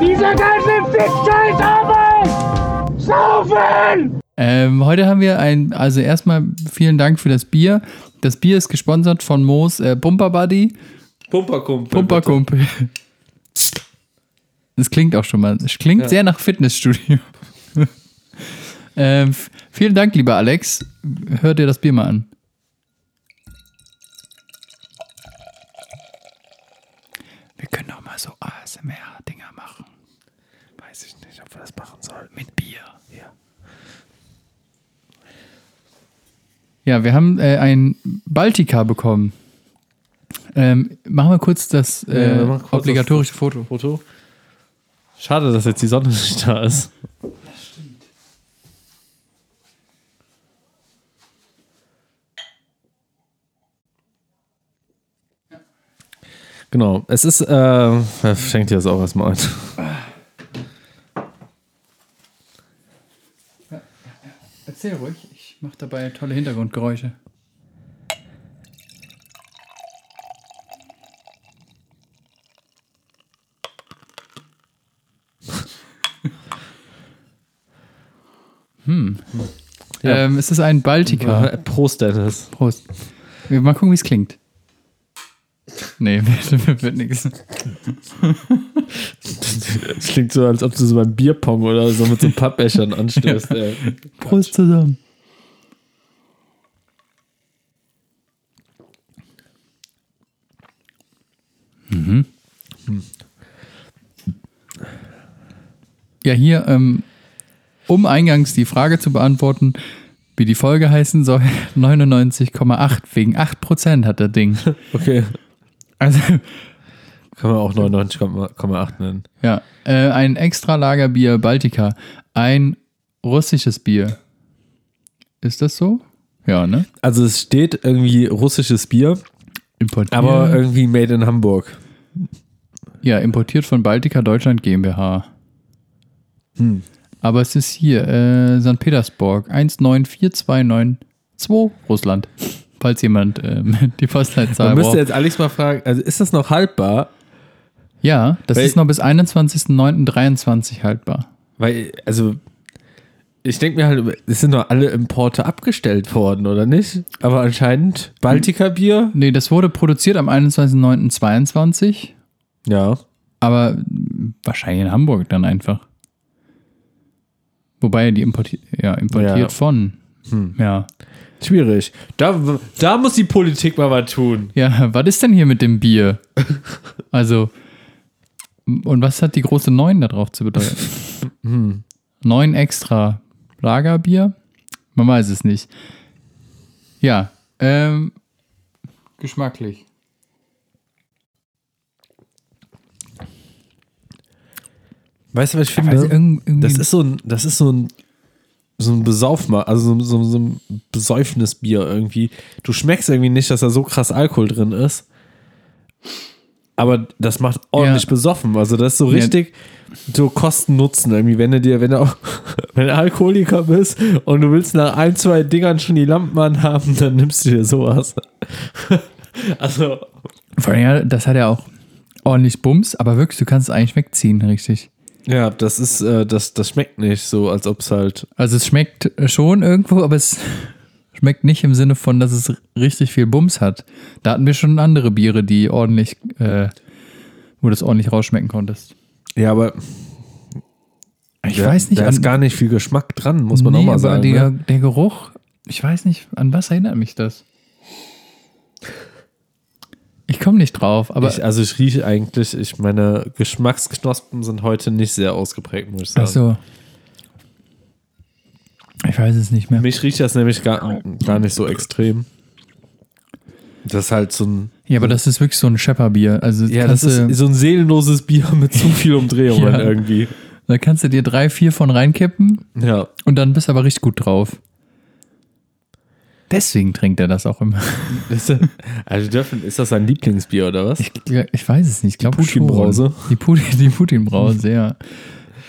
Speaker 4: Diese ganze Fick-Scheiß-Arbeit! Saufen!
Speaker 2: Ähm, heute haben wir ein, also erstmal vielen Dank für das Bier. Das Bier ist gesponsert von Moos äh, Pumper Buddy.
Speaker 3: Pumperkumpel.
Speaker 2: Pumperkumpel. Das klingt auch schon mal. Es klingt
Speaker 3: Ja.
Speaker 2: sehr nach Fitnessstudio. (laughs) ähm, vielen Dank, lieber Alex. Hör dir das Bier mal an. Wir können auch mal so ASMR-Dinger machen.
Speaker 3: Weiß ich nicht, ob wir das machen sollen.
Speaker 2: Mit Bier. Ja. Ja, wir haben äh, ein Baltica bekommen. Ähm, machen wir kurz das äh,
Speaker 3: Ja, wir machen kurz
Speaker 2: obligatorische Foto.
Speaker 3: Foto. Schade, dass jetzt die Sonne nicht da ist. Genau, es ist, äh, schenkt dir das auch erstmal ein.
Speaker 2: Erzähl ruhig, ich mache dabei tolle Hintergrundgeräusche. hm.
Speaker 3: Ja.
Speaker 2: Ähm, es ist ein Baltica.
Speaker 3: Prost, Dennis.
Speaker 2: Prost. Wir mal gucken, wie es klingt. Nee, (laughs) wird, wird nichts.
Speaker 3: Es klingt so, als ob du so beim Bierpong oder so mit so Pappbechern (laughs) anstößt. ey.
Speaker 2: Prost zusammen. Ja, hier, ähm, um eingangs die Frage zu beantworten, wie die Folge heißen soll, (laughs) 99,8 wegen 8% hat das Ding.
Speaker 3: Okay.
Speaker 2: Also,
Speaker 3: Kann man auch 99,8 nennen.
Speaker 2: ja, äh, ein extra Lagerbier Baltica, ein russisches Bier. Ist das so? Ja, ne?
Speaker 3: Also es steht irgendwie russisches Bier,
Speaker 2: Importiert.
Speaker 3: aber irgendwie made in Hamburg.
Speaker 2: Ja, importiert von Baltica Deutschland GmbH.
Speaker 3: Hm.
Speaker 2: Aber es ist hier, äh, St. Petersburg, 194292 Russland. Falls jemand ähm, (laughs) die Postleitzahl
Speaker 3: Man müsste jetzt Alex mal fragen, also ist das noch haltbar?
Speaker 2: Ja, das
Speaker 3: Weil-
Speaker 2: ist noch bis 21.09.23 haltbar.
Speaker 3: Weil, also, ich denke mir halt, es sind doch alle Importe abgestellt worden, oder nicht? Aber anscheinend Baltica-Bier?
Speaker 2: Nee, das wurde produziert am 21.09.22,
Speaker 3: Ja.
Speaker 2: aber wahrscheinlich in Hamburg dann einfach. Wobei die importiert, ja, importiert
Speaker 3: Ja.
Speaker 2: von.
Speaker 3: Hm.
Speaker 2: Ja.
Speaker 3: Schwierig. Da, da muss die Politik mal was tun.
Speaker 2: Ja, was ist denn hier mit dem Bier? Also, und was hat die große 9 da drauf zu bedeuten? (laughs) 9 extra Lagerbier? Man weiß es nicht. Ja, ähm, geschmacklich.
Speaker 3: Weißt du, was ich
Speaker 2: Also
Speaker 3: finde?
Speaker 2: irgendwie-
Speaker 3: Das ist so ein, das ist so ein, so ein Besaufma, also so, so, ein besäufenes Bier irgendwie. Du schmeckst irgendwie nicht, dass da so krass Alkohol drin ist. Aber das macht ordentlich
Speaker 2: Ja.
Speaker 3: besoffen. Also das ist so
Speaker 2: Ja.
Speaker 3: richtig so Kosten-Nutzen irgendwie. Wenn du dir, wenn du auch, (laughs) wenn du Alkoholiker bist und du willst nach ein, zwei Dingern schon die Lampen anhaben, dann nimmst du dir sowas. (laughs) also,
Speaker 2: Vor allem, ja, das hat ja auch ordentlich Bums, aber wirklich, du kannst es eigentlich wegziehen, richtig.
Speaker 3: Ja, das ist, äh, das, das schmeckt nicht so, als ob es halt,
Speaker 2: Also es schmeckt schon irgendwo, aber es Schmeckt nicht im Sinne von, dass es richtig viel Bums hat. Da hatten wir schon andere Biere, die ordentlich, äh, wo du das ordentlich rausschmecken konntest.
Speaker 3: Ja, aber
Speaker 2: Ich
Speaker 3: da,
Speaker 2: weiß nicht,
Speaker 3: da ist gar nicht viel Geschmack dran, muss man
Speaker 2: nee,
Speaker 3: auch mal
Speaker 2: aber
Speaker 3: sagen.
Speaker 2: Der,
Speaker 3: ne?
Speaker 2: der Geruch, ich weiß nicht, an was erinnert mich das? Ich komme nicht drauf, aber
Speaker 3: ich, also ich rieche eigentlich, ich meine Geschmacksknospen sind heute nicht sehr ausgeprägt, muss ich sagen.
Speaker 2: ach so. Ich weiß es nicht mehr.
Speaker 3: Mich riecht das nämlich gar, gar nicht so extrem. Das ist halt so ein,
Speaker 2: Ja, aber das ist wirklich so ein Schepperbier. Also
Speaker 3: ja, das ist so ein seelenloses Bier mit zu viel Umdrehungen (laughs)
Speaker 2: Ja.
Speaker 3: irgendwie.
Speaker 2: da kannst du dir drei, vier von reinkippen
Speaker 3: Ja,
Speaker 2: und dann bist du aber richtig gut drauf. Deswegen trinkt er das auch immer. (laughs)
Speaker 3: ist, also dürfen, ist das sein Lieblingsbier oder was?
Speaker 2: Ich, ich weiß es nicht. Ich glaube
Speaker 3: Putin-Brause?
Speaker 2: Die, Putin, (laughs) die Putin-Brause, ja.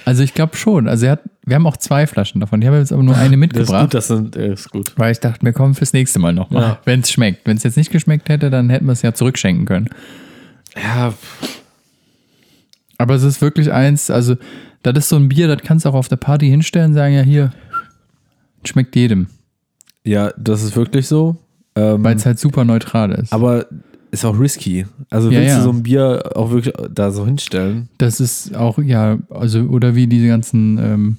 Speaker 2: Also ich glaube schon. Also er hat, wir haben auch zwei Flaschen davon. Die haben jetzt aber nur eine
Speaker 3: Das ist
Speaker 2: mitgebracht.
Speaker 3: gut, das äh, ist gut.
Speaker 2: Weil ich dachte, wir kommen fürs nächste Mal nochmal.
Speaker 3: Ja.
Speaker 2: Wenn es schmeckt. Wenn es jetzt nicht geschmeckt hätte, dann hätten wir es ja zurückschenken können.
Speaker 3: Ja,
Speaker 2: Aber es ist wirklich eins, also das ist so ein Bier, das kannst du auch auf der Party hinstellen und sagen, ja hier, schmeckt jedem.
Speaker 3: Ja, das ist wirklich so. Ähm,
Speaker 2: Weil es halt super neutral ist.
Speaker 3: aber ist auch risky. Also
Speaker 2: Ja,
Speaker 3: willst
Speaker 2: ja.
Speaker 3: du so ein Bier auch wirklich da so hinstellen?
Speaker 2: Das ist auch, ja, also, oder wie diese ganzen ähm,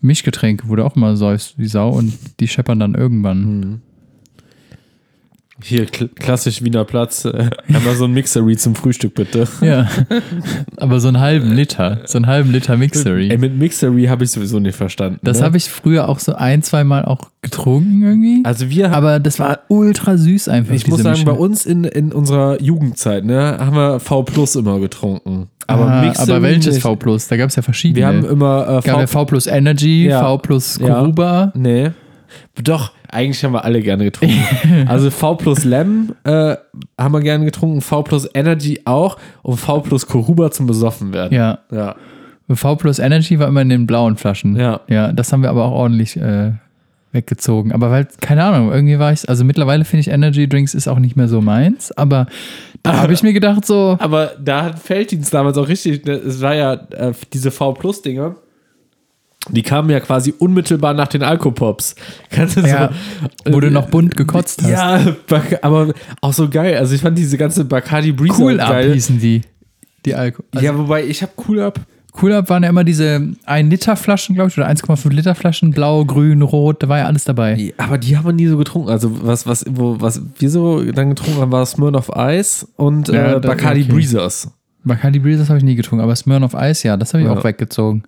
Speaker 2: Mischgetränke, wo du auch mal säufst wie Sau und die scheppern dann irgendwann.
Speaker 3: Hier, kl klassisch Wiener Platz. Äh, einmal so ein Mixery zum Frühstück, bitte.
Speaker 2: Ja. Aber so einen halben Liter, so einen halben Liter Mixery.
Speaker 3: Ey, mit Mixery habe ich sowieso nicht verstanden.
Speaker 2: Das
Speaker 3: ne?
Speaker 2: habe ich früher auch so ein, zwei Mal auch getrunken irgendwie.
Speaker 3: Also wir haben,
Speaker 2: aber das war ultra süß einfach.
Speaker 3: ich muss sagen, bei
Speaker 2: Mischung.
Speaker 3: uns in, in unserer Jugendzeit, ne, haben wir V Plus immer getrunken. Aber
Speaker 2: ah,
Speaker 3: Mixery
Speaker 2: aber welches
Speaker 3: nicht.
Speaker 2: V Plus? Da gab es ja verschiedene.
Speaker 3: Wir haben immer äh,
Speaker 2: ja
Speaker 3: V,
Speaker 2: Plus Energy,
Speaker 3: Ja.
Speaker 2: V Plus
Speaker 3: Ja.
Speaker 2: Kuruba.
Speaker 3: Nee. Doch, eigentlich haben wir alle gerne getrunken. (laughs) also V plus Lem äh, haben wir gerne getrunken, V plus Energy auch und V plus Koruba zum besoffen werden.
Speaker 2: Ja.
Speaker 3: Ja.
Speaker 2: V Plus Energy war immer in den blauen Flaschen.
Speaker 3: Ja.
Speaker 2: Ja, das haben wir aber auch ordentlich äh, weggezogen. Aber weil, keine Ahnung, irgendwie war ich, also mittlerweile finde ich Energy Drinks ist auch nicht mehr so meins, aber da habe ich mir gedacht so,
Speaker 3: Aber da hat Felddienst damals auch richtig, ne, es war ja äh, diese V plus Dinger. Die kamen ja quasi unmittelbar nach den Alkopops. (laughs) Kannst du
Speaker 2: ja,
Speaker 3: so,
Speaker 2: wo du noch bunt gekotzt hast.
Speaker 3: Ja, aber auch so geil. Also ich fand diese ganze Bacardi Breezer
Speaker 2: cool ab
Speaker 3: geil.
Speaker 2: hießen die. Die Alko. Also
Speaker 3: ja, wobei ich habe Cool Up.
Speaker 2: Cool ab waren ja immer diese 1 Liter Flaschen, glaube ich, oder 1,5 Liter Flaschen, blau, grün, rot, da war ja alles dabei.
Speaker 3: Aber die haben wir nie so getrunken. Also was, was, wo, was wir so dann getrunken haben, war Smirnoff Ice und
Speaker 2: Ja,
Speaker 3: äh,
Speaker 2: da-
Speaker 3: Bacardi
Speaker 2: okay.
Speaker 3: Breezers.
Speaker 2: Bacardi Breezers habe ich nie getrunken, aber Smirnoff Ice, ja, das habe ich
Speaker 3: Ja.
Speaker 2: auch weggezogen.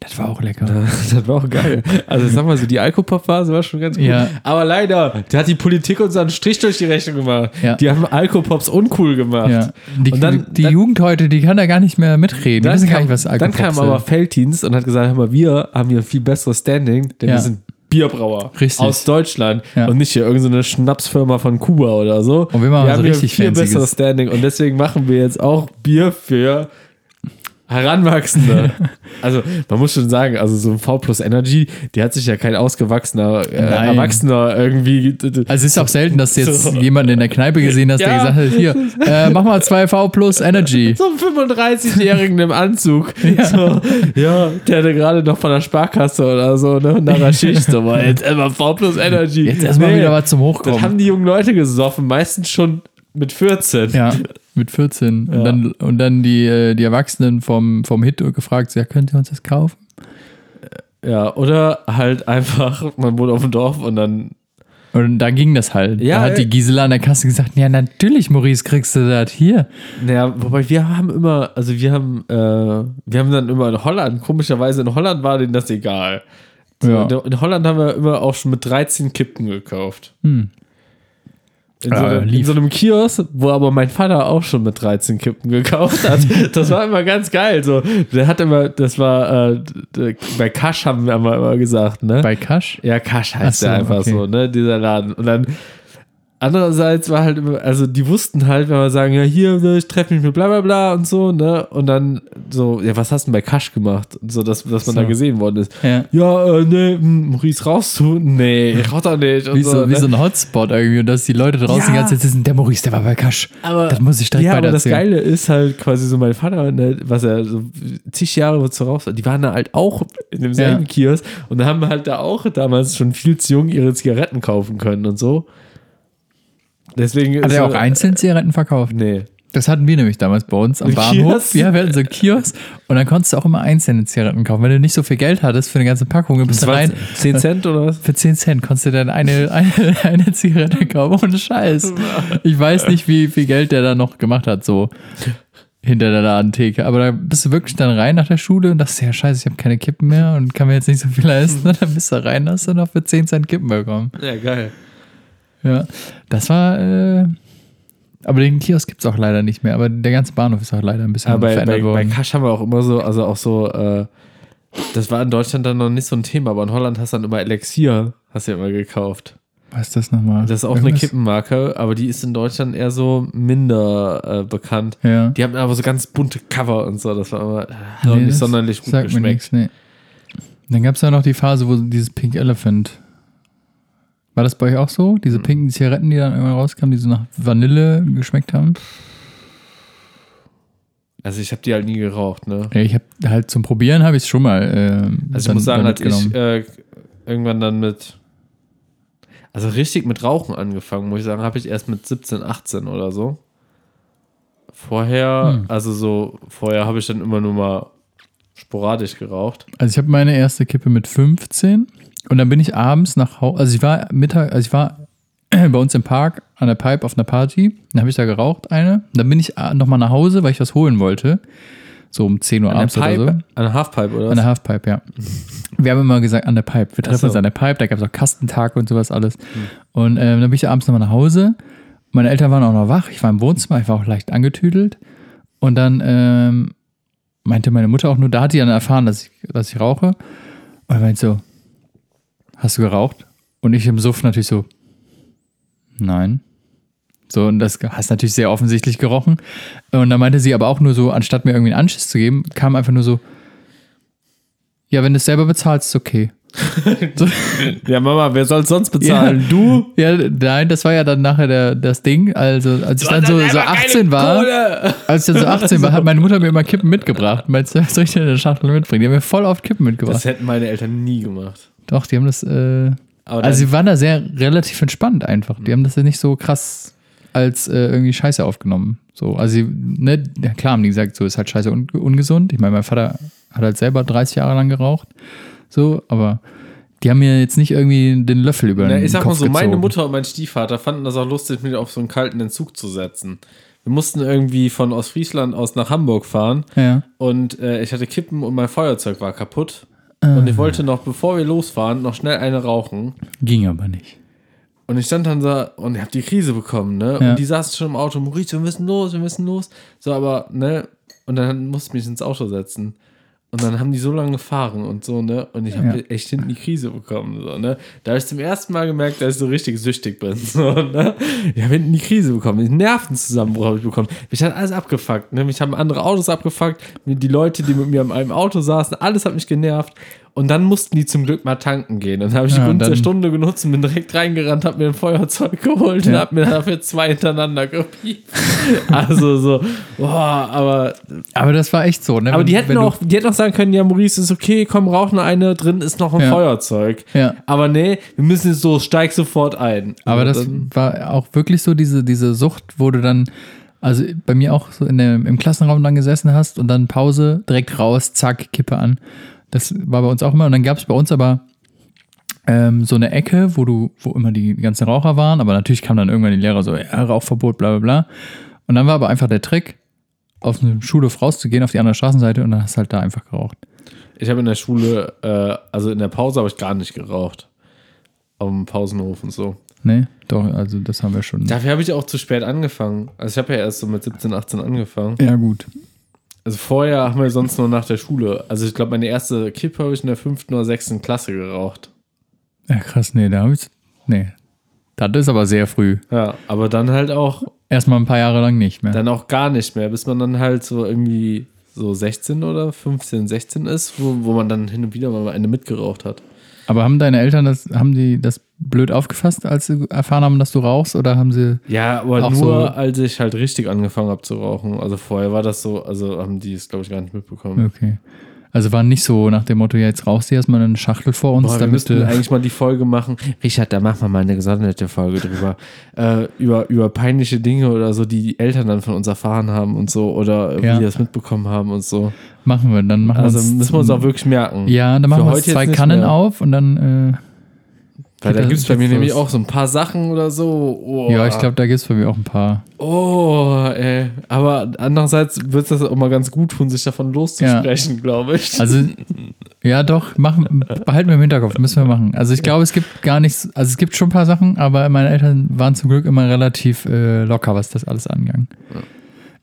Speaker 2: Das war auch lecker. (laughs)
Speaker 3: Das war auch geil. Also sag mal so, die Alkopop-Phase war schon ganz gut.
Speaker 2: Ja.
Speaker 3: Aber leider, da hat die Politik uns einen Strich durch die Rechnung gemacht.
Speaker 2: Ja.
Speaker 3: Die haben Alkopops uncool gemacht.
Speaker 2: Ja. Die,
Speaker 3: Und dann,
Speaker 2: die
Speaker 3: dann,
Speaker 2: Jugend heute, die kann da gar nicht mehr mitreden. Die
Speaker 3: dann,
Speaker 2: wissen gar
Speaker 3: kam,
Speaker 2: nicht, was
Speaker 3: dann
Speaker 2: Alkopops
Speaker 3: kam aber. Felddienst und hat gesagt, hör mal, wir haben hier ein viel besseres Standing, denn wir sind Bierbrauer
Speaker 2: Richtig.
Speaker 3: aus Deutschland
Speaker 2: Ja.
Speaker 3: und nicht hier irgendeine Schnapsfirma von Kuba oder so.
Speaker 2: Und wir machen so
Speaker 3: haben hier
Speaker 2: richtig
Speaker 3: viel besseres Standing und deswegen machen wir jetzt auch Bier für Heranwachsende. (laughs) also man muss schon sagen, also so ein V plus Energy, die hat sich ja kein ausgewachsener äh. Erwachsener irgendwie.
Speaker 2: Also es ist auch selten, dass du jetzt
Speaker 3: So.
Speaker 2: jemanden in der Kneipe gesehen hast, der
Speaker 3: Ja.
Speaker 2: gesagt hat, hier, (laughs) äh, mach mal 2V plus Energy.
Speaker 3: so einen 35-Jährigen im Anzug.
Speaker 2: Ja.
Speaker 3: So, ja, der hatte gerade noch von der Sparkasse oder so, ne, nach der Schicht. So, boah, jetzt immer V plus Energy.
Speaker 2: Jetzt erstmal
Speaker 3: Nee,
Speaker 2: wieder was zum
Speaker 3: Das
Speaker 2: Hochkommen.
Speaker 3: haben die jungen Leute gesoffen, meistens schon mit 14.
Speaker 2: Ja, mit 14.
Speaker 3: Ja.
Speaker 2: Und dann, und dann die, äh, die Erwachsenen vom, vom Hit gefragt, ja, könnt ihr uns das kaufen?
Speaker 3: Ja, oder halt einfach, man wohnt auf dem Dorf und dann
Speaker 2: Und da ging das halt.
Speaker 3: Ja,
Speaker 2: da hat
Speaker 3: ey.
Speaker 2: die Gisela an der Kasse gesagt, ja, natürlich, Maurice, kriegst du das hier.
Speaker 3: Naja, wobei wir haben immer, also wir haben, äh, wir haben dann immer in Holland, komischerweise in Holland war denen das egal. So,
Speaker 2: Ja.
Speaker 3: In Holland haben wir immer auch schon mit 13 Kippen gekauft.
Speaker 2: Hm.
Speaker 3: In, so einem, in so einem Kiosk, wo aber mein Vater auch schon mit 13 Kippen gekauft hat. (laughs) Das war immer ganz geil. So, der hat immer, das war, äh, bei Kasch haben wir immer, immer gesagt, ne?
Speaker 2: Bei Kasch?
Speaker 3: Ja, Kasch heißt
Speaker 2: so,
Speaker 3: der einfach
Speaker 2: okay.
Speaker 3: so, ne? Dieser Laden. Und dann andererseits war halt immer, also die wussten halt, wenn wir sagen, ja, hier, ne, ich treffe mich mit bla bla bla und so, ne? Und dann so, ja, was hast du denn bei Kasch gemacht? Und so, dass, dass man
Speaker 2: So.
Speaker 3: da gesehen worden ist.
Speaker 2: Ja.
Speaker 3: Ja, äh, ne, hm, Maurice, rauchst du? Nee, ich rauch doch nicht. Und
Speaker 2: Wie so, wie
Speaker 3: ne?
Speaker 2: so ein Hotspot irgendwie und dass die Leute draußen
Speaker 3: Ja.
Speaker 2: die ganze Zeit sitzen, der Maurice, der war bei Kasch.
Speaker 3: Aber,
Speaker 2: das muss ich direkt
Speaker 3: ja,
Speaker 2: weiter
Speaker 3: aber das. Geile ist halt quasi so mein Vater, ne, was er so zig Jahre so raus war, die waren da halt auch in demselben
Speaker 2: Ja.
Speaker 3: Kiosk und haben halt da auch damals schon viel zu jung ihre Zigaretten kaufen können und so. Deswegen
Speaker 2: Hat er auch einzeln Zigaretten verkauft?
Speaker 3: Nee.
Speaker 2: Das hatten wir nämlich damals bei uns am Bahnhof.
Speaker 3: Kiosk?
Speaker 2: Ja, wir hatten so einen Kiosk und dann konntest du auch immer einzelne Zigaretten kaufen. Wenn du nicht so viel Geld hattest für eine ganze Packung, dann bist du rein.
Speaker 3: 10 Cent oder was?
Speaker 2: Für 10 Cent konntest du dann eine, (laughs) eine, eine Zigarette kaufen. Ohne Scheiß. Ich weiß nicht, wie viel Geld der da noch gemacht hat, so hinter der Ladentheke. Aber da bist du wirklich dann rein nach der Schule und dachtest, ja, scheiße, ich habe keine Kippen mehr und kann mir jetzt nicht so viel leisten. Und (laughs) dann bist du rein, hast du noch für 10 Cent Kippen bekommen.
Speaker 3: Ja, geil.
Speaker 2: Ja, das war. Äh, aber den Kiosk gibt es auch leider nicht mehr. Aber der ganze Bahnhof ist auch leider ein bisschen
Speaker 3: Aber bei,
Speaker 2: verändert
Speaker 3: bei, bei
Speaker 2: worden.
Speaker 3: Kasch haben wir auch immer so, also auch so, äh, das war in Deutschland dann noch nicht so ein Thema, aber in Holland hast du dann immer Elixier, hast du ja immer gekauft.
Speaker 2: Was ist das nochmal?
Speaker 3: Das ist auch eine
Speaker 2: Irgendwas?
Speaker 3: Kippenmarke, aber die ist in Deutschland eher so minder äh, bekannt.
Speaker 2: Ja.
Speaker 3: Die haben aber so ganz bunte Cover und so, das war immer äh,
Speaker 2: Nee,
Speaker 3: nicht sonderlich gut
Speaker 2: Sagt mir
Speaker 3: geschmeckt.
Speaker 2: nichts, nee. Dann gab es ja noch die Phase, wo dieses Pink Elephant. War das bei euch auch so? Diese pinken Zigaretten, die dann irgendwann rauskamen, die so nach Vanille geschmeckt haben?
Speaker 3: Also ich habe die halt nie geraucht, ne?
Speaker 2: Ja, ich habe halt zum Probieren habe ich es schon mal. ähm,
Speaker 3: Also ich muss sagen, als ich äh, irgendwann dann mit, also richtig mit Rauchen angefangen, muss ich sagen, habe ich erst mit 17, 18 oder so. Vorher,
Speaker 2: Hm.
Speaker 3: also so, vorher habe ich dann immer nur mal sporadisch geraucht.
Speaker 2: Also ich habe meine erste Kippe mit 15 und dann bin ich abends nach Hause, also ich war Mittag, also ich war (clears throat) bei uns im Park an der Pipe auf einer Party, dann habe ich da geraucht eine, dann bin ich nochmal nach Hause, weil ich was holen wollte, so um 10 Uhr
Speaker 3: An
Speaker 2: abends
Speaker 3: der
Speaker 2: oder so.
Speaker 3: Pipe, an der Halfpipe oder
Speaker 2: An
Speaker 3: was?
Speaker 2: der Halfpipe, ja. Wir haben immer gesagt, an der Pipe. Wir treffen
Speaker 3: so.
Speaker 2: uns an der Pipe, da gab es auch Kastentag und sowas alles. Und ähm, dann bin ich abends nochmal nach Hause. Meine Eltern waren auch noch wach. Ich war im Wohnzimmer, ich war auch leicht angetüdelt. Und dann ähm, meinte meine Mutter auch nur, da hat die dann erfahren, dass ich, dass ich rauche. Und er meinte so, hast du geraucht? Und ich im Suff natürlich so, nein. So, und das hast natürlich sehr offensichtlich gerochen. Und dann meinte sie aber auch nur so, anstatt mir irgendwie einen Anschiss zu geben, kam einfach nur so, ja, wenn du es selber bezahlst, ist okay. so, (laughs)
Speaker 3: Ja, Mama, wer soll sonst bezahlen?
Speaker 2: Ja.
Speaker 3: Du?
Speaker 2: ja, nein, das war ja dann nachher der, das Ding. Also, als ich dann so, so 18 war, als ich dann so 18 war, hat meine Mutter mir immer Kippen mitgebracht. Meinst du, was soll ich denn in der Schachtel mitbringen? Die haben mir voll oft Kippen mitgebracht.
Speaker 3: Das hätten meine Eltern nie gemacht.
Speaker 2: Doch, die haben das, äh, also sie waren da sehr relativ entspannt einfach. Die haben das ja nicht so krass als äh, irgendwie Scheiße aufgenommen. So, also sie, ne, ja klar haben die gesagt, so ist halt scheiße un ungesund. Ich meine, mein Vater hat halt selber 30 Jahre lang geraucht. So, aber die haben mir jetzt nicht irgendwie den Löffel über
Speaker 3: Na,
Speaker 2: den
Speaker 3: ich sag
Speaker 2: Kopf
Speaker 3: mal so, meine
Speaker 2: gezogen.
Speaker 3: Mutter und mein Stiefvater fanden das auch lustig, mich auf so einen kalten Entzug zu setzen. Wir mussten irgendwie von Ostfriesland aus nach Hamburg fahren
Speaker 2: Ja.
Speaker 3: und äh, ich hatte Kippen und mein Feuerzeug war kaputt. Und ich wollte noch, bevor wir losfahren, noch schnell eine rauchen.
Speaker 2: Ging aber nicht.
Speaker 3: Und ich stand dann da und ich habe die Krise bekommen, ne?
Speaker 2: Ja.
Speaker 3: Und die saßen schon im Auto, Maurice, wir müssen los, wir müssen los. So, aber, ne? Und dann musste ich mich ins Auto setzen. Und dann haben die so lange gefahren und so, ne? Und ich habe
Speaker 2: Ja.
Speaker 3: echt hinten die Krise bekommen, so, ne? Da habe ich zum ersten Mal gemerkt, dass ich so richtig süchtig bin, (laughs) so, ne? Ich habe hinten die Krise bekommen, den Nervenzusammenbruch habe ich bekommen. Mich hat alles abgefuckt, ne? Mich haben andere Autos abgefuckt, die Leute, die mit mir in einem Auto saßen, alles hat mich genervt. Und dann mussten die zum Glück mal tanken gehen. Und dann habe ich
Speaker 2: Ja,
Speaker 3: die
Speaker 2: und
Speaker 3: Gunst der Stunde genutzt und bin direkt reingerannt, habe mir ein Feuerzeug geholt und
Speaker 2: Ja.
Speaker 3: habe mir dafür zwei hintereinander gepiept. Also so, boah, aber,
Speaker 2: Aber das war echt so, ne?
Speaker 3: aber
Speaker 2: Wenn-
Speaker 3: die hätten auch, die hätten auch sagen können, ja, Maurice, ist okay, komm, rauch noch eine, drin ist noch ein
Speaker 2: Ja.
Speaker 3: Feuerzeug.
Speaker 2: Ja.
Speaker 3: Aber nee, wir müssen jetzt so, steig sofort ein.
Speaker 2: Aber das
Speaker 3: Also dann-
Speaker 2: war auch wirklich so diese, diese Sucht, wo du dann, also bei mir auch so in dem, im Klassenraum dann gesessen hast und dann Pause, direkt raus, zack, Kippe an. Das war bei uns auch immer. Und dann gab es bei uns aber ähm, so eine Ecke, wo du, wo immer die ganzen Raucher waren, aber natürlich kam dann irgendwann die Lehrer so, ja, Rauchverbot, bla bla bla. Und dann war aber einfach der Trick, auf eine Schulhof rauszugehen, auf die andere Straßenseite und dann hast du halt da einfach geraucht.
Speaker 3: Ich habe in der Schule, äh, also in der Pause habe ich gar nicht geraucht. Auf dem Pausenhof und so.
Speaker 2: Nee, doch, also das haben wir schon.
Speaker 3: Dafür habe ich auch zu spät angefangen. Also ich habe ja erst so mit 17, 18 angefangen.
Speaker 2: Ja, gut.
Speaker 3: Also vorher haben wir sonst nur nach der Schule. Also ich glaube, meine erste Kippe habe ich in der fünften oder sechsten Klasse geraucht.
Speaker 2: Ja, krass, nee, da habe ich. Nee. Das ist aber sehr früh.
Speaker 3: Ja, aber dann halt auch,
Speaker 2: Erstmal ein paar Jahre lang nicht mehr.
Speaker 3: dann auch gar nicht mehr, bis man dann halt so irgendwie so 16 oder 15, 16 ist, wo, wo man dann hin und wieder mal eine mitgeraucht hat.
Speaker 2: Aber haben deine Eltern das, haben die das blöd aufgefasst, als sie erfahren haben, dass du rauchst? Oder haben sie.
Speaker 3: Ja, aber nur
Speaker 2: so-
Speaker 3: als ich halt richtig angefangen habe zu rauchen. Also vorher war das so, also haben die es, glaube ich, gar nicht mitbekommen.
Speaker 2: Okay. Also war nicht so nach dem Motto, ja, jetzt rauchst du erstmal eine Schachtel vor uns,
Speaker 3: Boah, wir müssten
Speaker 2: du.
Speaker 3: eigentlich mal die Folge machen. Richard, da machen wir mal eine gesonderte Folge drüber. (laughs) äh, über, über peinliche Dinge oder so, die die Eltern dann von uns erfahren haben und so. Oder
Speaker 2: Ja.
Speaker 3: wie die das mitbekommen haben und so.
Speaker 2: Machen wir, dann machen
Speaker 3: Also
Speaker 2: wir uns.
Speaker 3: müssen wir uns auch wirklich merken.
Speaker 2: Ja, dann
Speaker 3: Für
Speaker 2: machen wir uns
Speaker 3: heute
Speaker 2: zwei Kannen
Speaker 3: mehr.
Speaker 2: auf und dann. Äh,
Speaker 3: Weil da gibt es bei mir nämlich auch so ein paar Sachen oder so. Oh,
Speaker 2: Ja, ich glaube, da gibt es bei mir auch ein paar.
Speaker 3: Oh, ey. Aber andererseits wird es das auch mal ganz gut tun, sich davon loszusprechen, glaube ich.
Speaker 2: Also, ja, doch, machen, behalten wir im Hinterkopf, müssen wir machen. Also, ich glaube, es gibt gar nichts, also es gibt schon ein paar Sachen, aber meine Eltern waren zum Glück immer relativ äh, locker, was das alles angegangen.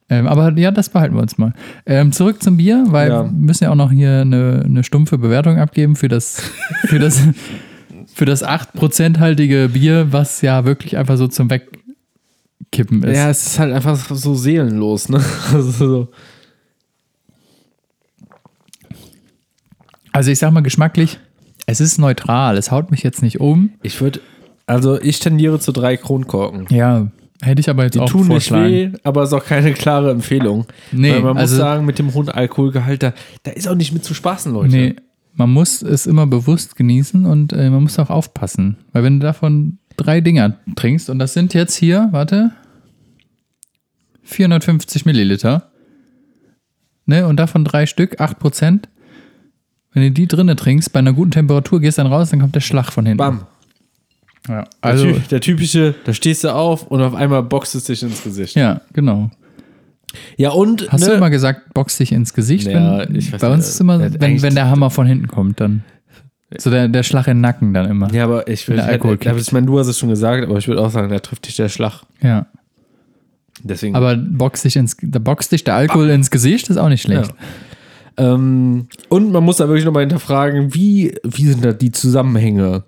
Speaker 2: Ähm, aber ja, das behalten wir uns mal. Ähm, zurück zum Bier, weil
Speaker 3: Ja.
Speaker 2: wir müssen ja auch noch hier eine, eine stumpfe Bewertung abgeben für das, für das, (laughs) für das 8%-haltige Bier, was ja wirklich einfach so zum Wegkippen ist.
Speaker 3: ja, es ist halt einfach so seelenlos, ne? (laughs) Also so.
Speaker 2: Also, ich sag mal geschmacklich, es ist neutral, es haut mich jetzt nicht um.
Speaker 3: Ich würde, also ich tendiere zu drei Kronkorken.
Speaker 2: Ja, hätte ich aber jetzt
Speaker 3: Die
Speaker 2: auch
Speaker 3: tun nicht weh, aber ist auch keine klare Empfehlung.
Speaker 2: Nee,
Speaker 3: Weil man
Speaker 2: also-
Speaker 3: muss sagen, mit dem hohen Alkoholgehalt, da, da ist auch nicht mit zu spaßen, Leute.
Speaker 2: Nee, man muss es immer bewusst genießen und äh, man muss auch aufpassen. Weil wenn du davon drei Dinger trinkst, und das sind jetzt hier, warte, 450 Milliliter, ne, und davon drei Stück, 8 Prozent, wenn du die drinnen trinkst, bei einer guten Temperatur gehst dann raus, dann kommt der Schlag von hinten.
Speaker 3: Bam.
Speaker 2: Ja,
Speaker 3: Also, der, der typische, da stehst du auf und auf einmal boxt es dich ins Gesicht.
Speaker 2: ja, genau.
Speaker 3: Ja, und.
Speaker 2: Hast
Speaker 3: ne,
Speaker 2: du immer gesagt, box dich ins Gesicht?
Speaker 3: Ja,
Speaker 2: wenn,
Speaker 3: ich weiß
Speaker 2: bei
Speaker 3: nicht,
Speaker 2: uns ist immer,
Speaker 3: äh,
Speaker 2: wenn, wenn der Hammer von hinten kommt, dann. So der, der Schlag in den Nacken dann immer.
Speaker 3: Ja, aber ich will.
Speaker 2: Der Alkohol
Speaker 3: Alkohol ich meine, du hast es schon gesagt, aber ich würde auch sagen, da trifft dich der Schlag.
Speaker 2: Ja.
Speaker 3: Deswegen.
Speaker 2: Aber boxt dich ins, da boxt dich der Alkohol ins Gesicht, ist auch nicht schlecht.
Speaker 3: Ähm, und man muss da wirklich nochmal hinterfragen, wie, wie sind da die Zusammenhänge?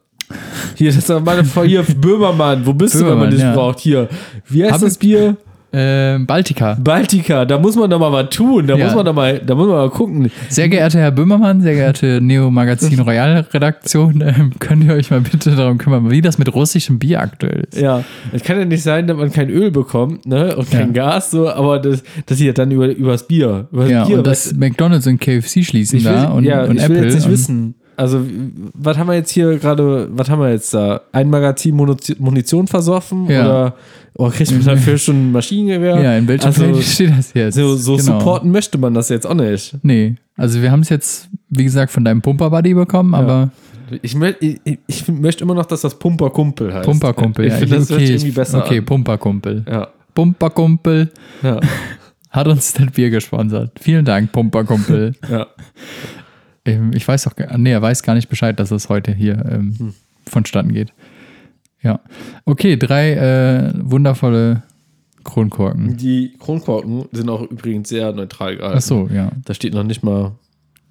Speaker 3: Hier, das ist doch meine Frau, hier, (laughs) Böhmermann, wo bist du, wenn man
Speaker 2: Böhmermann,
Speaker 3: dich
Speaker 2: ja.
Speaker 3: braucht? Hier, wie heißt
Speaker 2: Hab
Speaker 3: das
Speaker 2: ich-
Speaker 3: Bier?
Speaker 2: Äh, Baltica.
Speaker 3: Baltica, da muss man doch mal was tun, da
Speaker 2: Ja.
Speaker 3: muss man doch mal, da muss man mal gucken.
Speaker 2: Sehr geehrter Herr Böhmermann, sehr geehrte Neo Magazin (laughs) Royal Redaktion, ähm, könnt ihr euch mal bitte darum kümmern, wie das mit russischem Bier aktuell ist?
Speaker 3: Ja, es kann ja nicht sein, dass man kein Öl bekommt, ne, und kein Gas, so, aber das, das hier dann über, übers Bier. Übers
Speaker 2: Ja,
Speaker 3: Bier
Speaker 2: und dass McDonalds und KFC schließen
Speaker 3: ich will,
Speaker 2: da und,
Speaker 3: ja,
Speaker 2: und
Speaker 3: ich
Speaker 2: Apple.
Speaker 3: will jetzt nicht wissen. Also, was haben wir jetzt hier gerade, was haben wir jetzt da? Ein Magazin Munition, versoffen?
Speaker 2: Ja.
Speaker 3: Oder oh, kriegt man dafür schon ein Maschinengewehr?
Speaker 2: Ja, in welchem
Speaker 3: also,
Speaker 2: steht das jetzt?
Speaker 3: so, so
Speaker 2: Genau.
Speaker 3: supporten möchte man das jetzt auch nicht.
Speaker 2: Nee, also wir haben es jetzt, wie gesagt, von deinem Pumper-Buddy bekommen, aber
Speaker 3: Ich, ich, ich möchte immer noch, dass das Pumperkumpel heißt.
Speaker 2: Pumperkumpel,
Speaker 3: Ich
Speaker 2: ja.
Speaker 3: finde, das
Speaker 2: okay,
Speaker 3: hört irgendwie besser
Speaker 2: Okay. Pumperkumpel.
Speaker 3: Ja,
Speaker 2: Pumperkumpel
Speaker 3: ja, (laughs)
Speaker 2: hat uns das Bier gesponsert. Vielen Dank, Pumperkumpel.
Speaker 3: ja.
Speaker 2: Ähm, ich weiß auch, gar- nee, er weiß gar nicht Bescheid, dass es heute hier ähm,
Speaker 3: Hm.
Speaker 2: vonstatten geht. Ja. Okay, drei äh, wundervolle Kronkorken.
Speaker 3: Die Kronkorken sind auch übrigens sehr neutral gehalten.
Speaker 2: Ach so, ja.
Speaker 3: Da steht noch nicht mal,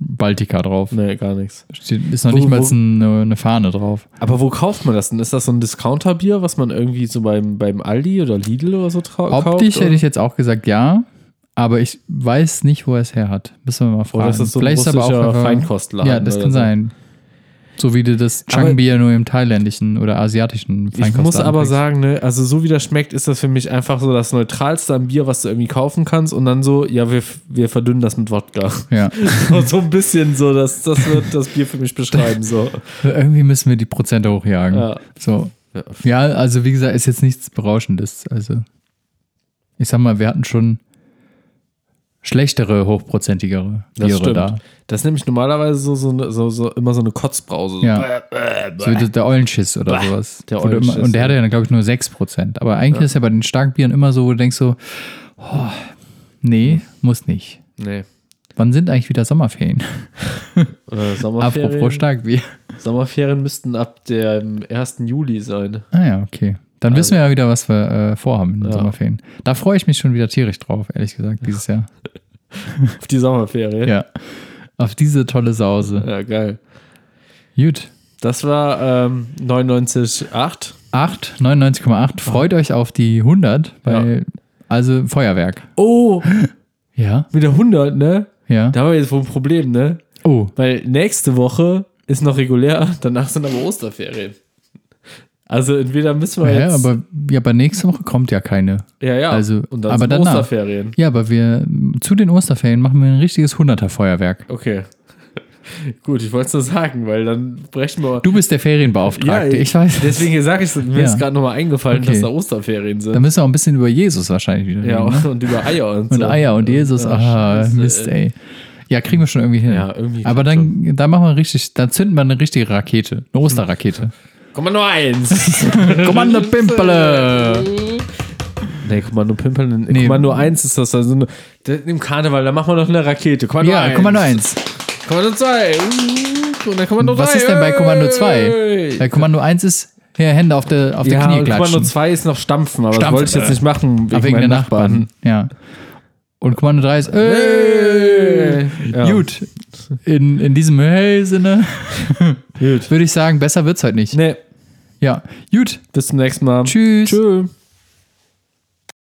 Speaker 2: Baltica drauf.
Speaker 3: nee, gar nichts.
Speaker 2: Steht, ist noch
Speaker 3: Wo-
Speaker 2: nicht mal eine, eine Fahne drauf.
Speaker 3: Aber wo kauft man das denn? Ist das so ein Discounterbier, was man irgendwie so beim, beim Aldi oder Lidl oder so trau- kauft?
Speaker 2: Optisch hätte ich jetzt auch gesagt, ja. Aber ich weiß nicht, wo er es her hat. Müssen wir mal fragen.
Speaker 3: Oder ist das so ein
Speaker 2: Vielleicht ist aber
Speaker 3: russischer
Speaker 2: einfach-
Speaker 3: Feinkostladen
Speaker 2: Ja, das kann
Speaker 3: so?
Speaker 2: sein. So wie du das Chang-Bier nur im thailändischen oder asiatischen
Speaker 3: Ich muss
Speaker 2: Feinkostladen
Speaker 3: aber
Speaker 2: kriegst.
Speaker 3: sagen, ne, also so wie das schmeckt, ist das für mich einfach so das neutralste am Bier, was du irgendwie kaufen kannst und dann so, ja, wir, wir verdünnen das mit Wodka.
Speaker 2: Ja. (laughs)
Speaker 3: so, so ein bisschen so, das, das wird das Bier für mich beschreiben. So. (laughs)
Speaker 2: Irgendwie müssen wir die Prozente hochjagen.
Speaker 3: Ja.
Speaker 2: So.
Speaker 3: Ja,
Speaker 2: also wie gesagt, ist jetzt nichts Berauschendes. Also, ich sag mal, wir hatten schon schlechtere, hochprozentigere
Speaker 3: Das
Speaker 2: Biere
Speaker 3: stimmt.
Speaker 2: da.
Speaker 3: Das ist nämlich normalerweise so, so, so, so immer so eine Kotzbrause. So.
Speaker 2: Ja. So wie der Eulenschiss oder
Speaker 3: Bäh,
Speaker 2: sowas.
Speaker 3: der Eulenschiss,
Speaker 2: und der
Speaker 3: ja.
Speaker 2: hatte ja, glaube ich, nur 6%. Aber eigentlich ist ja bei den Starkbieren immer so, wo du denkst so, oh, nee, muss nicht.
Speaker 3: Nee.
Speaker 2: Wann sind eigentlich wieder Sommerferien? (laughs)
Speaker 3: Äh, Sommerferien,
Speaker 2: Apropos Starkbier.
Speaker 3: Sommerferien müssten ab dem 1. Juli sein.
Speaker 2: Ah ja, okay. Dann wissen wir ja wieder, was wir äh, vorhamen in den
Speaker 3: Ja.
Speaker 2: Sommerferien. Da freue ich mich schon wieder tierisch drauf, ehrlich gesagt, dieses Jahr. (laughs)
Speaker 3: Auf die Sommerferien.
Speaker 2: Ja. Auf diese tolle Sause.
Speaker 3: Ja, geil.
Speaker 2: Gut.
Speaker 3: Das war ähm, 99,8.
Speaker 2: 8, 99,8. Freut euch auf die 100, weil, also Feuerwerk.
Speaker 3: Oh, (gasps)
Speaker 2: Ja,
Speaker 3: mit der 100, ne?
Speaker 2: ja.
Speaker 3: Da haben wir jetzt wohl ein Problem, ne?
Speaker 2: Oh,
Speaker 3: Weil nächste Woche ist noch regulär, (laughs) danach sind aber Osterferien. Also entweder müssen wir
Speaker 2: ja,
Speaker 3: jetzt.
Speaker 2: aber, ja, aber nächste Woche kommt ja keine.
Speaker 3: ja, ja.
Speaker 2: also,
Speaker 3: und dann
Speaker 2: aber danach.
Speaker 3: Osterferien.
Speaker 2: Ja, aber wir, zu den Osterferien machen wir ein richtiges 100er-Feuerwerk.
Speaker 3: Okay. (laughs) Gut, ich wollte es nur sagen, weil dann brechen wir.
Speaker 2: Du bist der Ferienbeauftragte, ich weiß.
Speaker 3: Deswegen sage ich mir
Speaker 2: Ja.
Speaker 3: ist gerade nochmal eingefallen,
Speaker 2: Okay.
Speaker 3: dass da Osterferien sind.
Speaker 2: Da müssen wir auch ein bisschen über Jesus wahrscheinlich wieder
Speaker 3: ja,
Speaker 2: reden. Ne?
Speaker 3: und über Eier und,
Speaker 2: Und
Speaker 3: so.
Speaker 2: Eier und Jesus,
Speaker 3: Ja,
Speaker 2: ah,
Speaker 3: Scheiße,
Speaker 2: Mist, ey. Ja, kriegen wir schon irgendwie hin.
Speaker 3: Ja, irgendwie
Speaker 2: Aber dann, dann machen wir richtig, dann zünden wir eine richtige Rakete, eine Osterrakete. (laughs)
Speaker 3: Kommando 1.
Speaker 2: Kommando Pimpele!
Speaker 3: nee, Kommando Pimpeln.
Speaker 2: Nee.
Speaker 3: Kommando 1 ist das. Also im Karneval, da machen wir noch eine Rakete. Kommando
Speaker 2: Ja,
Speaker 3: 1.
Speaker 2: Kommando 1.
Speaker 3: Kommando 2. Uh, und dann Kommando 3.
Speaker 2: Was ist denn bei Kommando 2? Bei Kommando 1 ist ja, Hände auf der, auf
Speaker 3: Ja,
Speaker 2: Knie
Speaker 3: und Kommando
Speaker 2: klatschen.
Speaker 3: 2 ist noch Stampfen, aber
Speaker 2: Stampfen,
Speaker 3: das wollte ich jetzt
Speaker 2: äh.
Speaker 3: nicht machen wegen,
Speaker 2: Ah, wegen der
Speaker 3: meinen
Speaker 2: Nachbarn. Ja. Und Kommando 3 ist,
Speaker 3: Hey. Ja.
Speaker 2: gut. In, in diesem Hey-Sinne (laughs) würde ich sagen, besser wird's heute nicht.
Speaker 3: Nee,
Speaker 2: Ja, gut.
Speaker 3: bis zum nächsten Mal.
Speaker 2: Tschüss.
Speaker 3: Tschüss.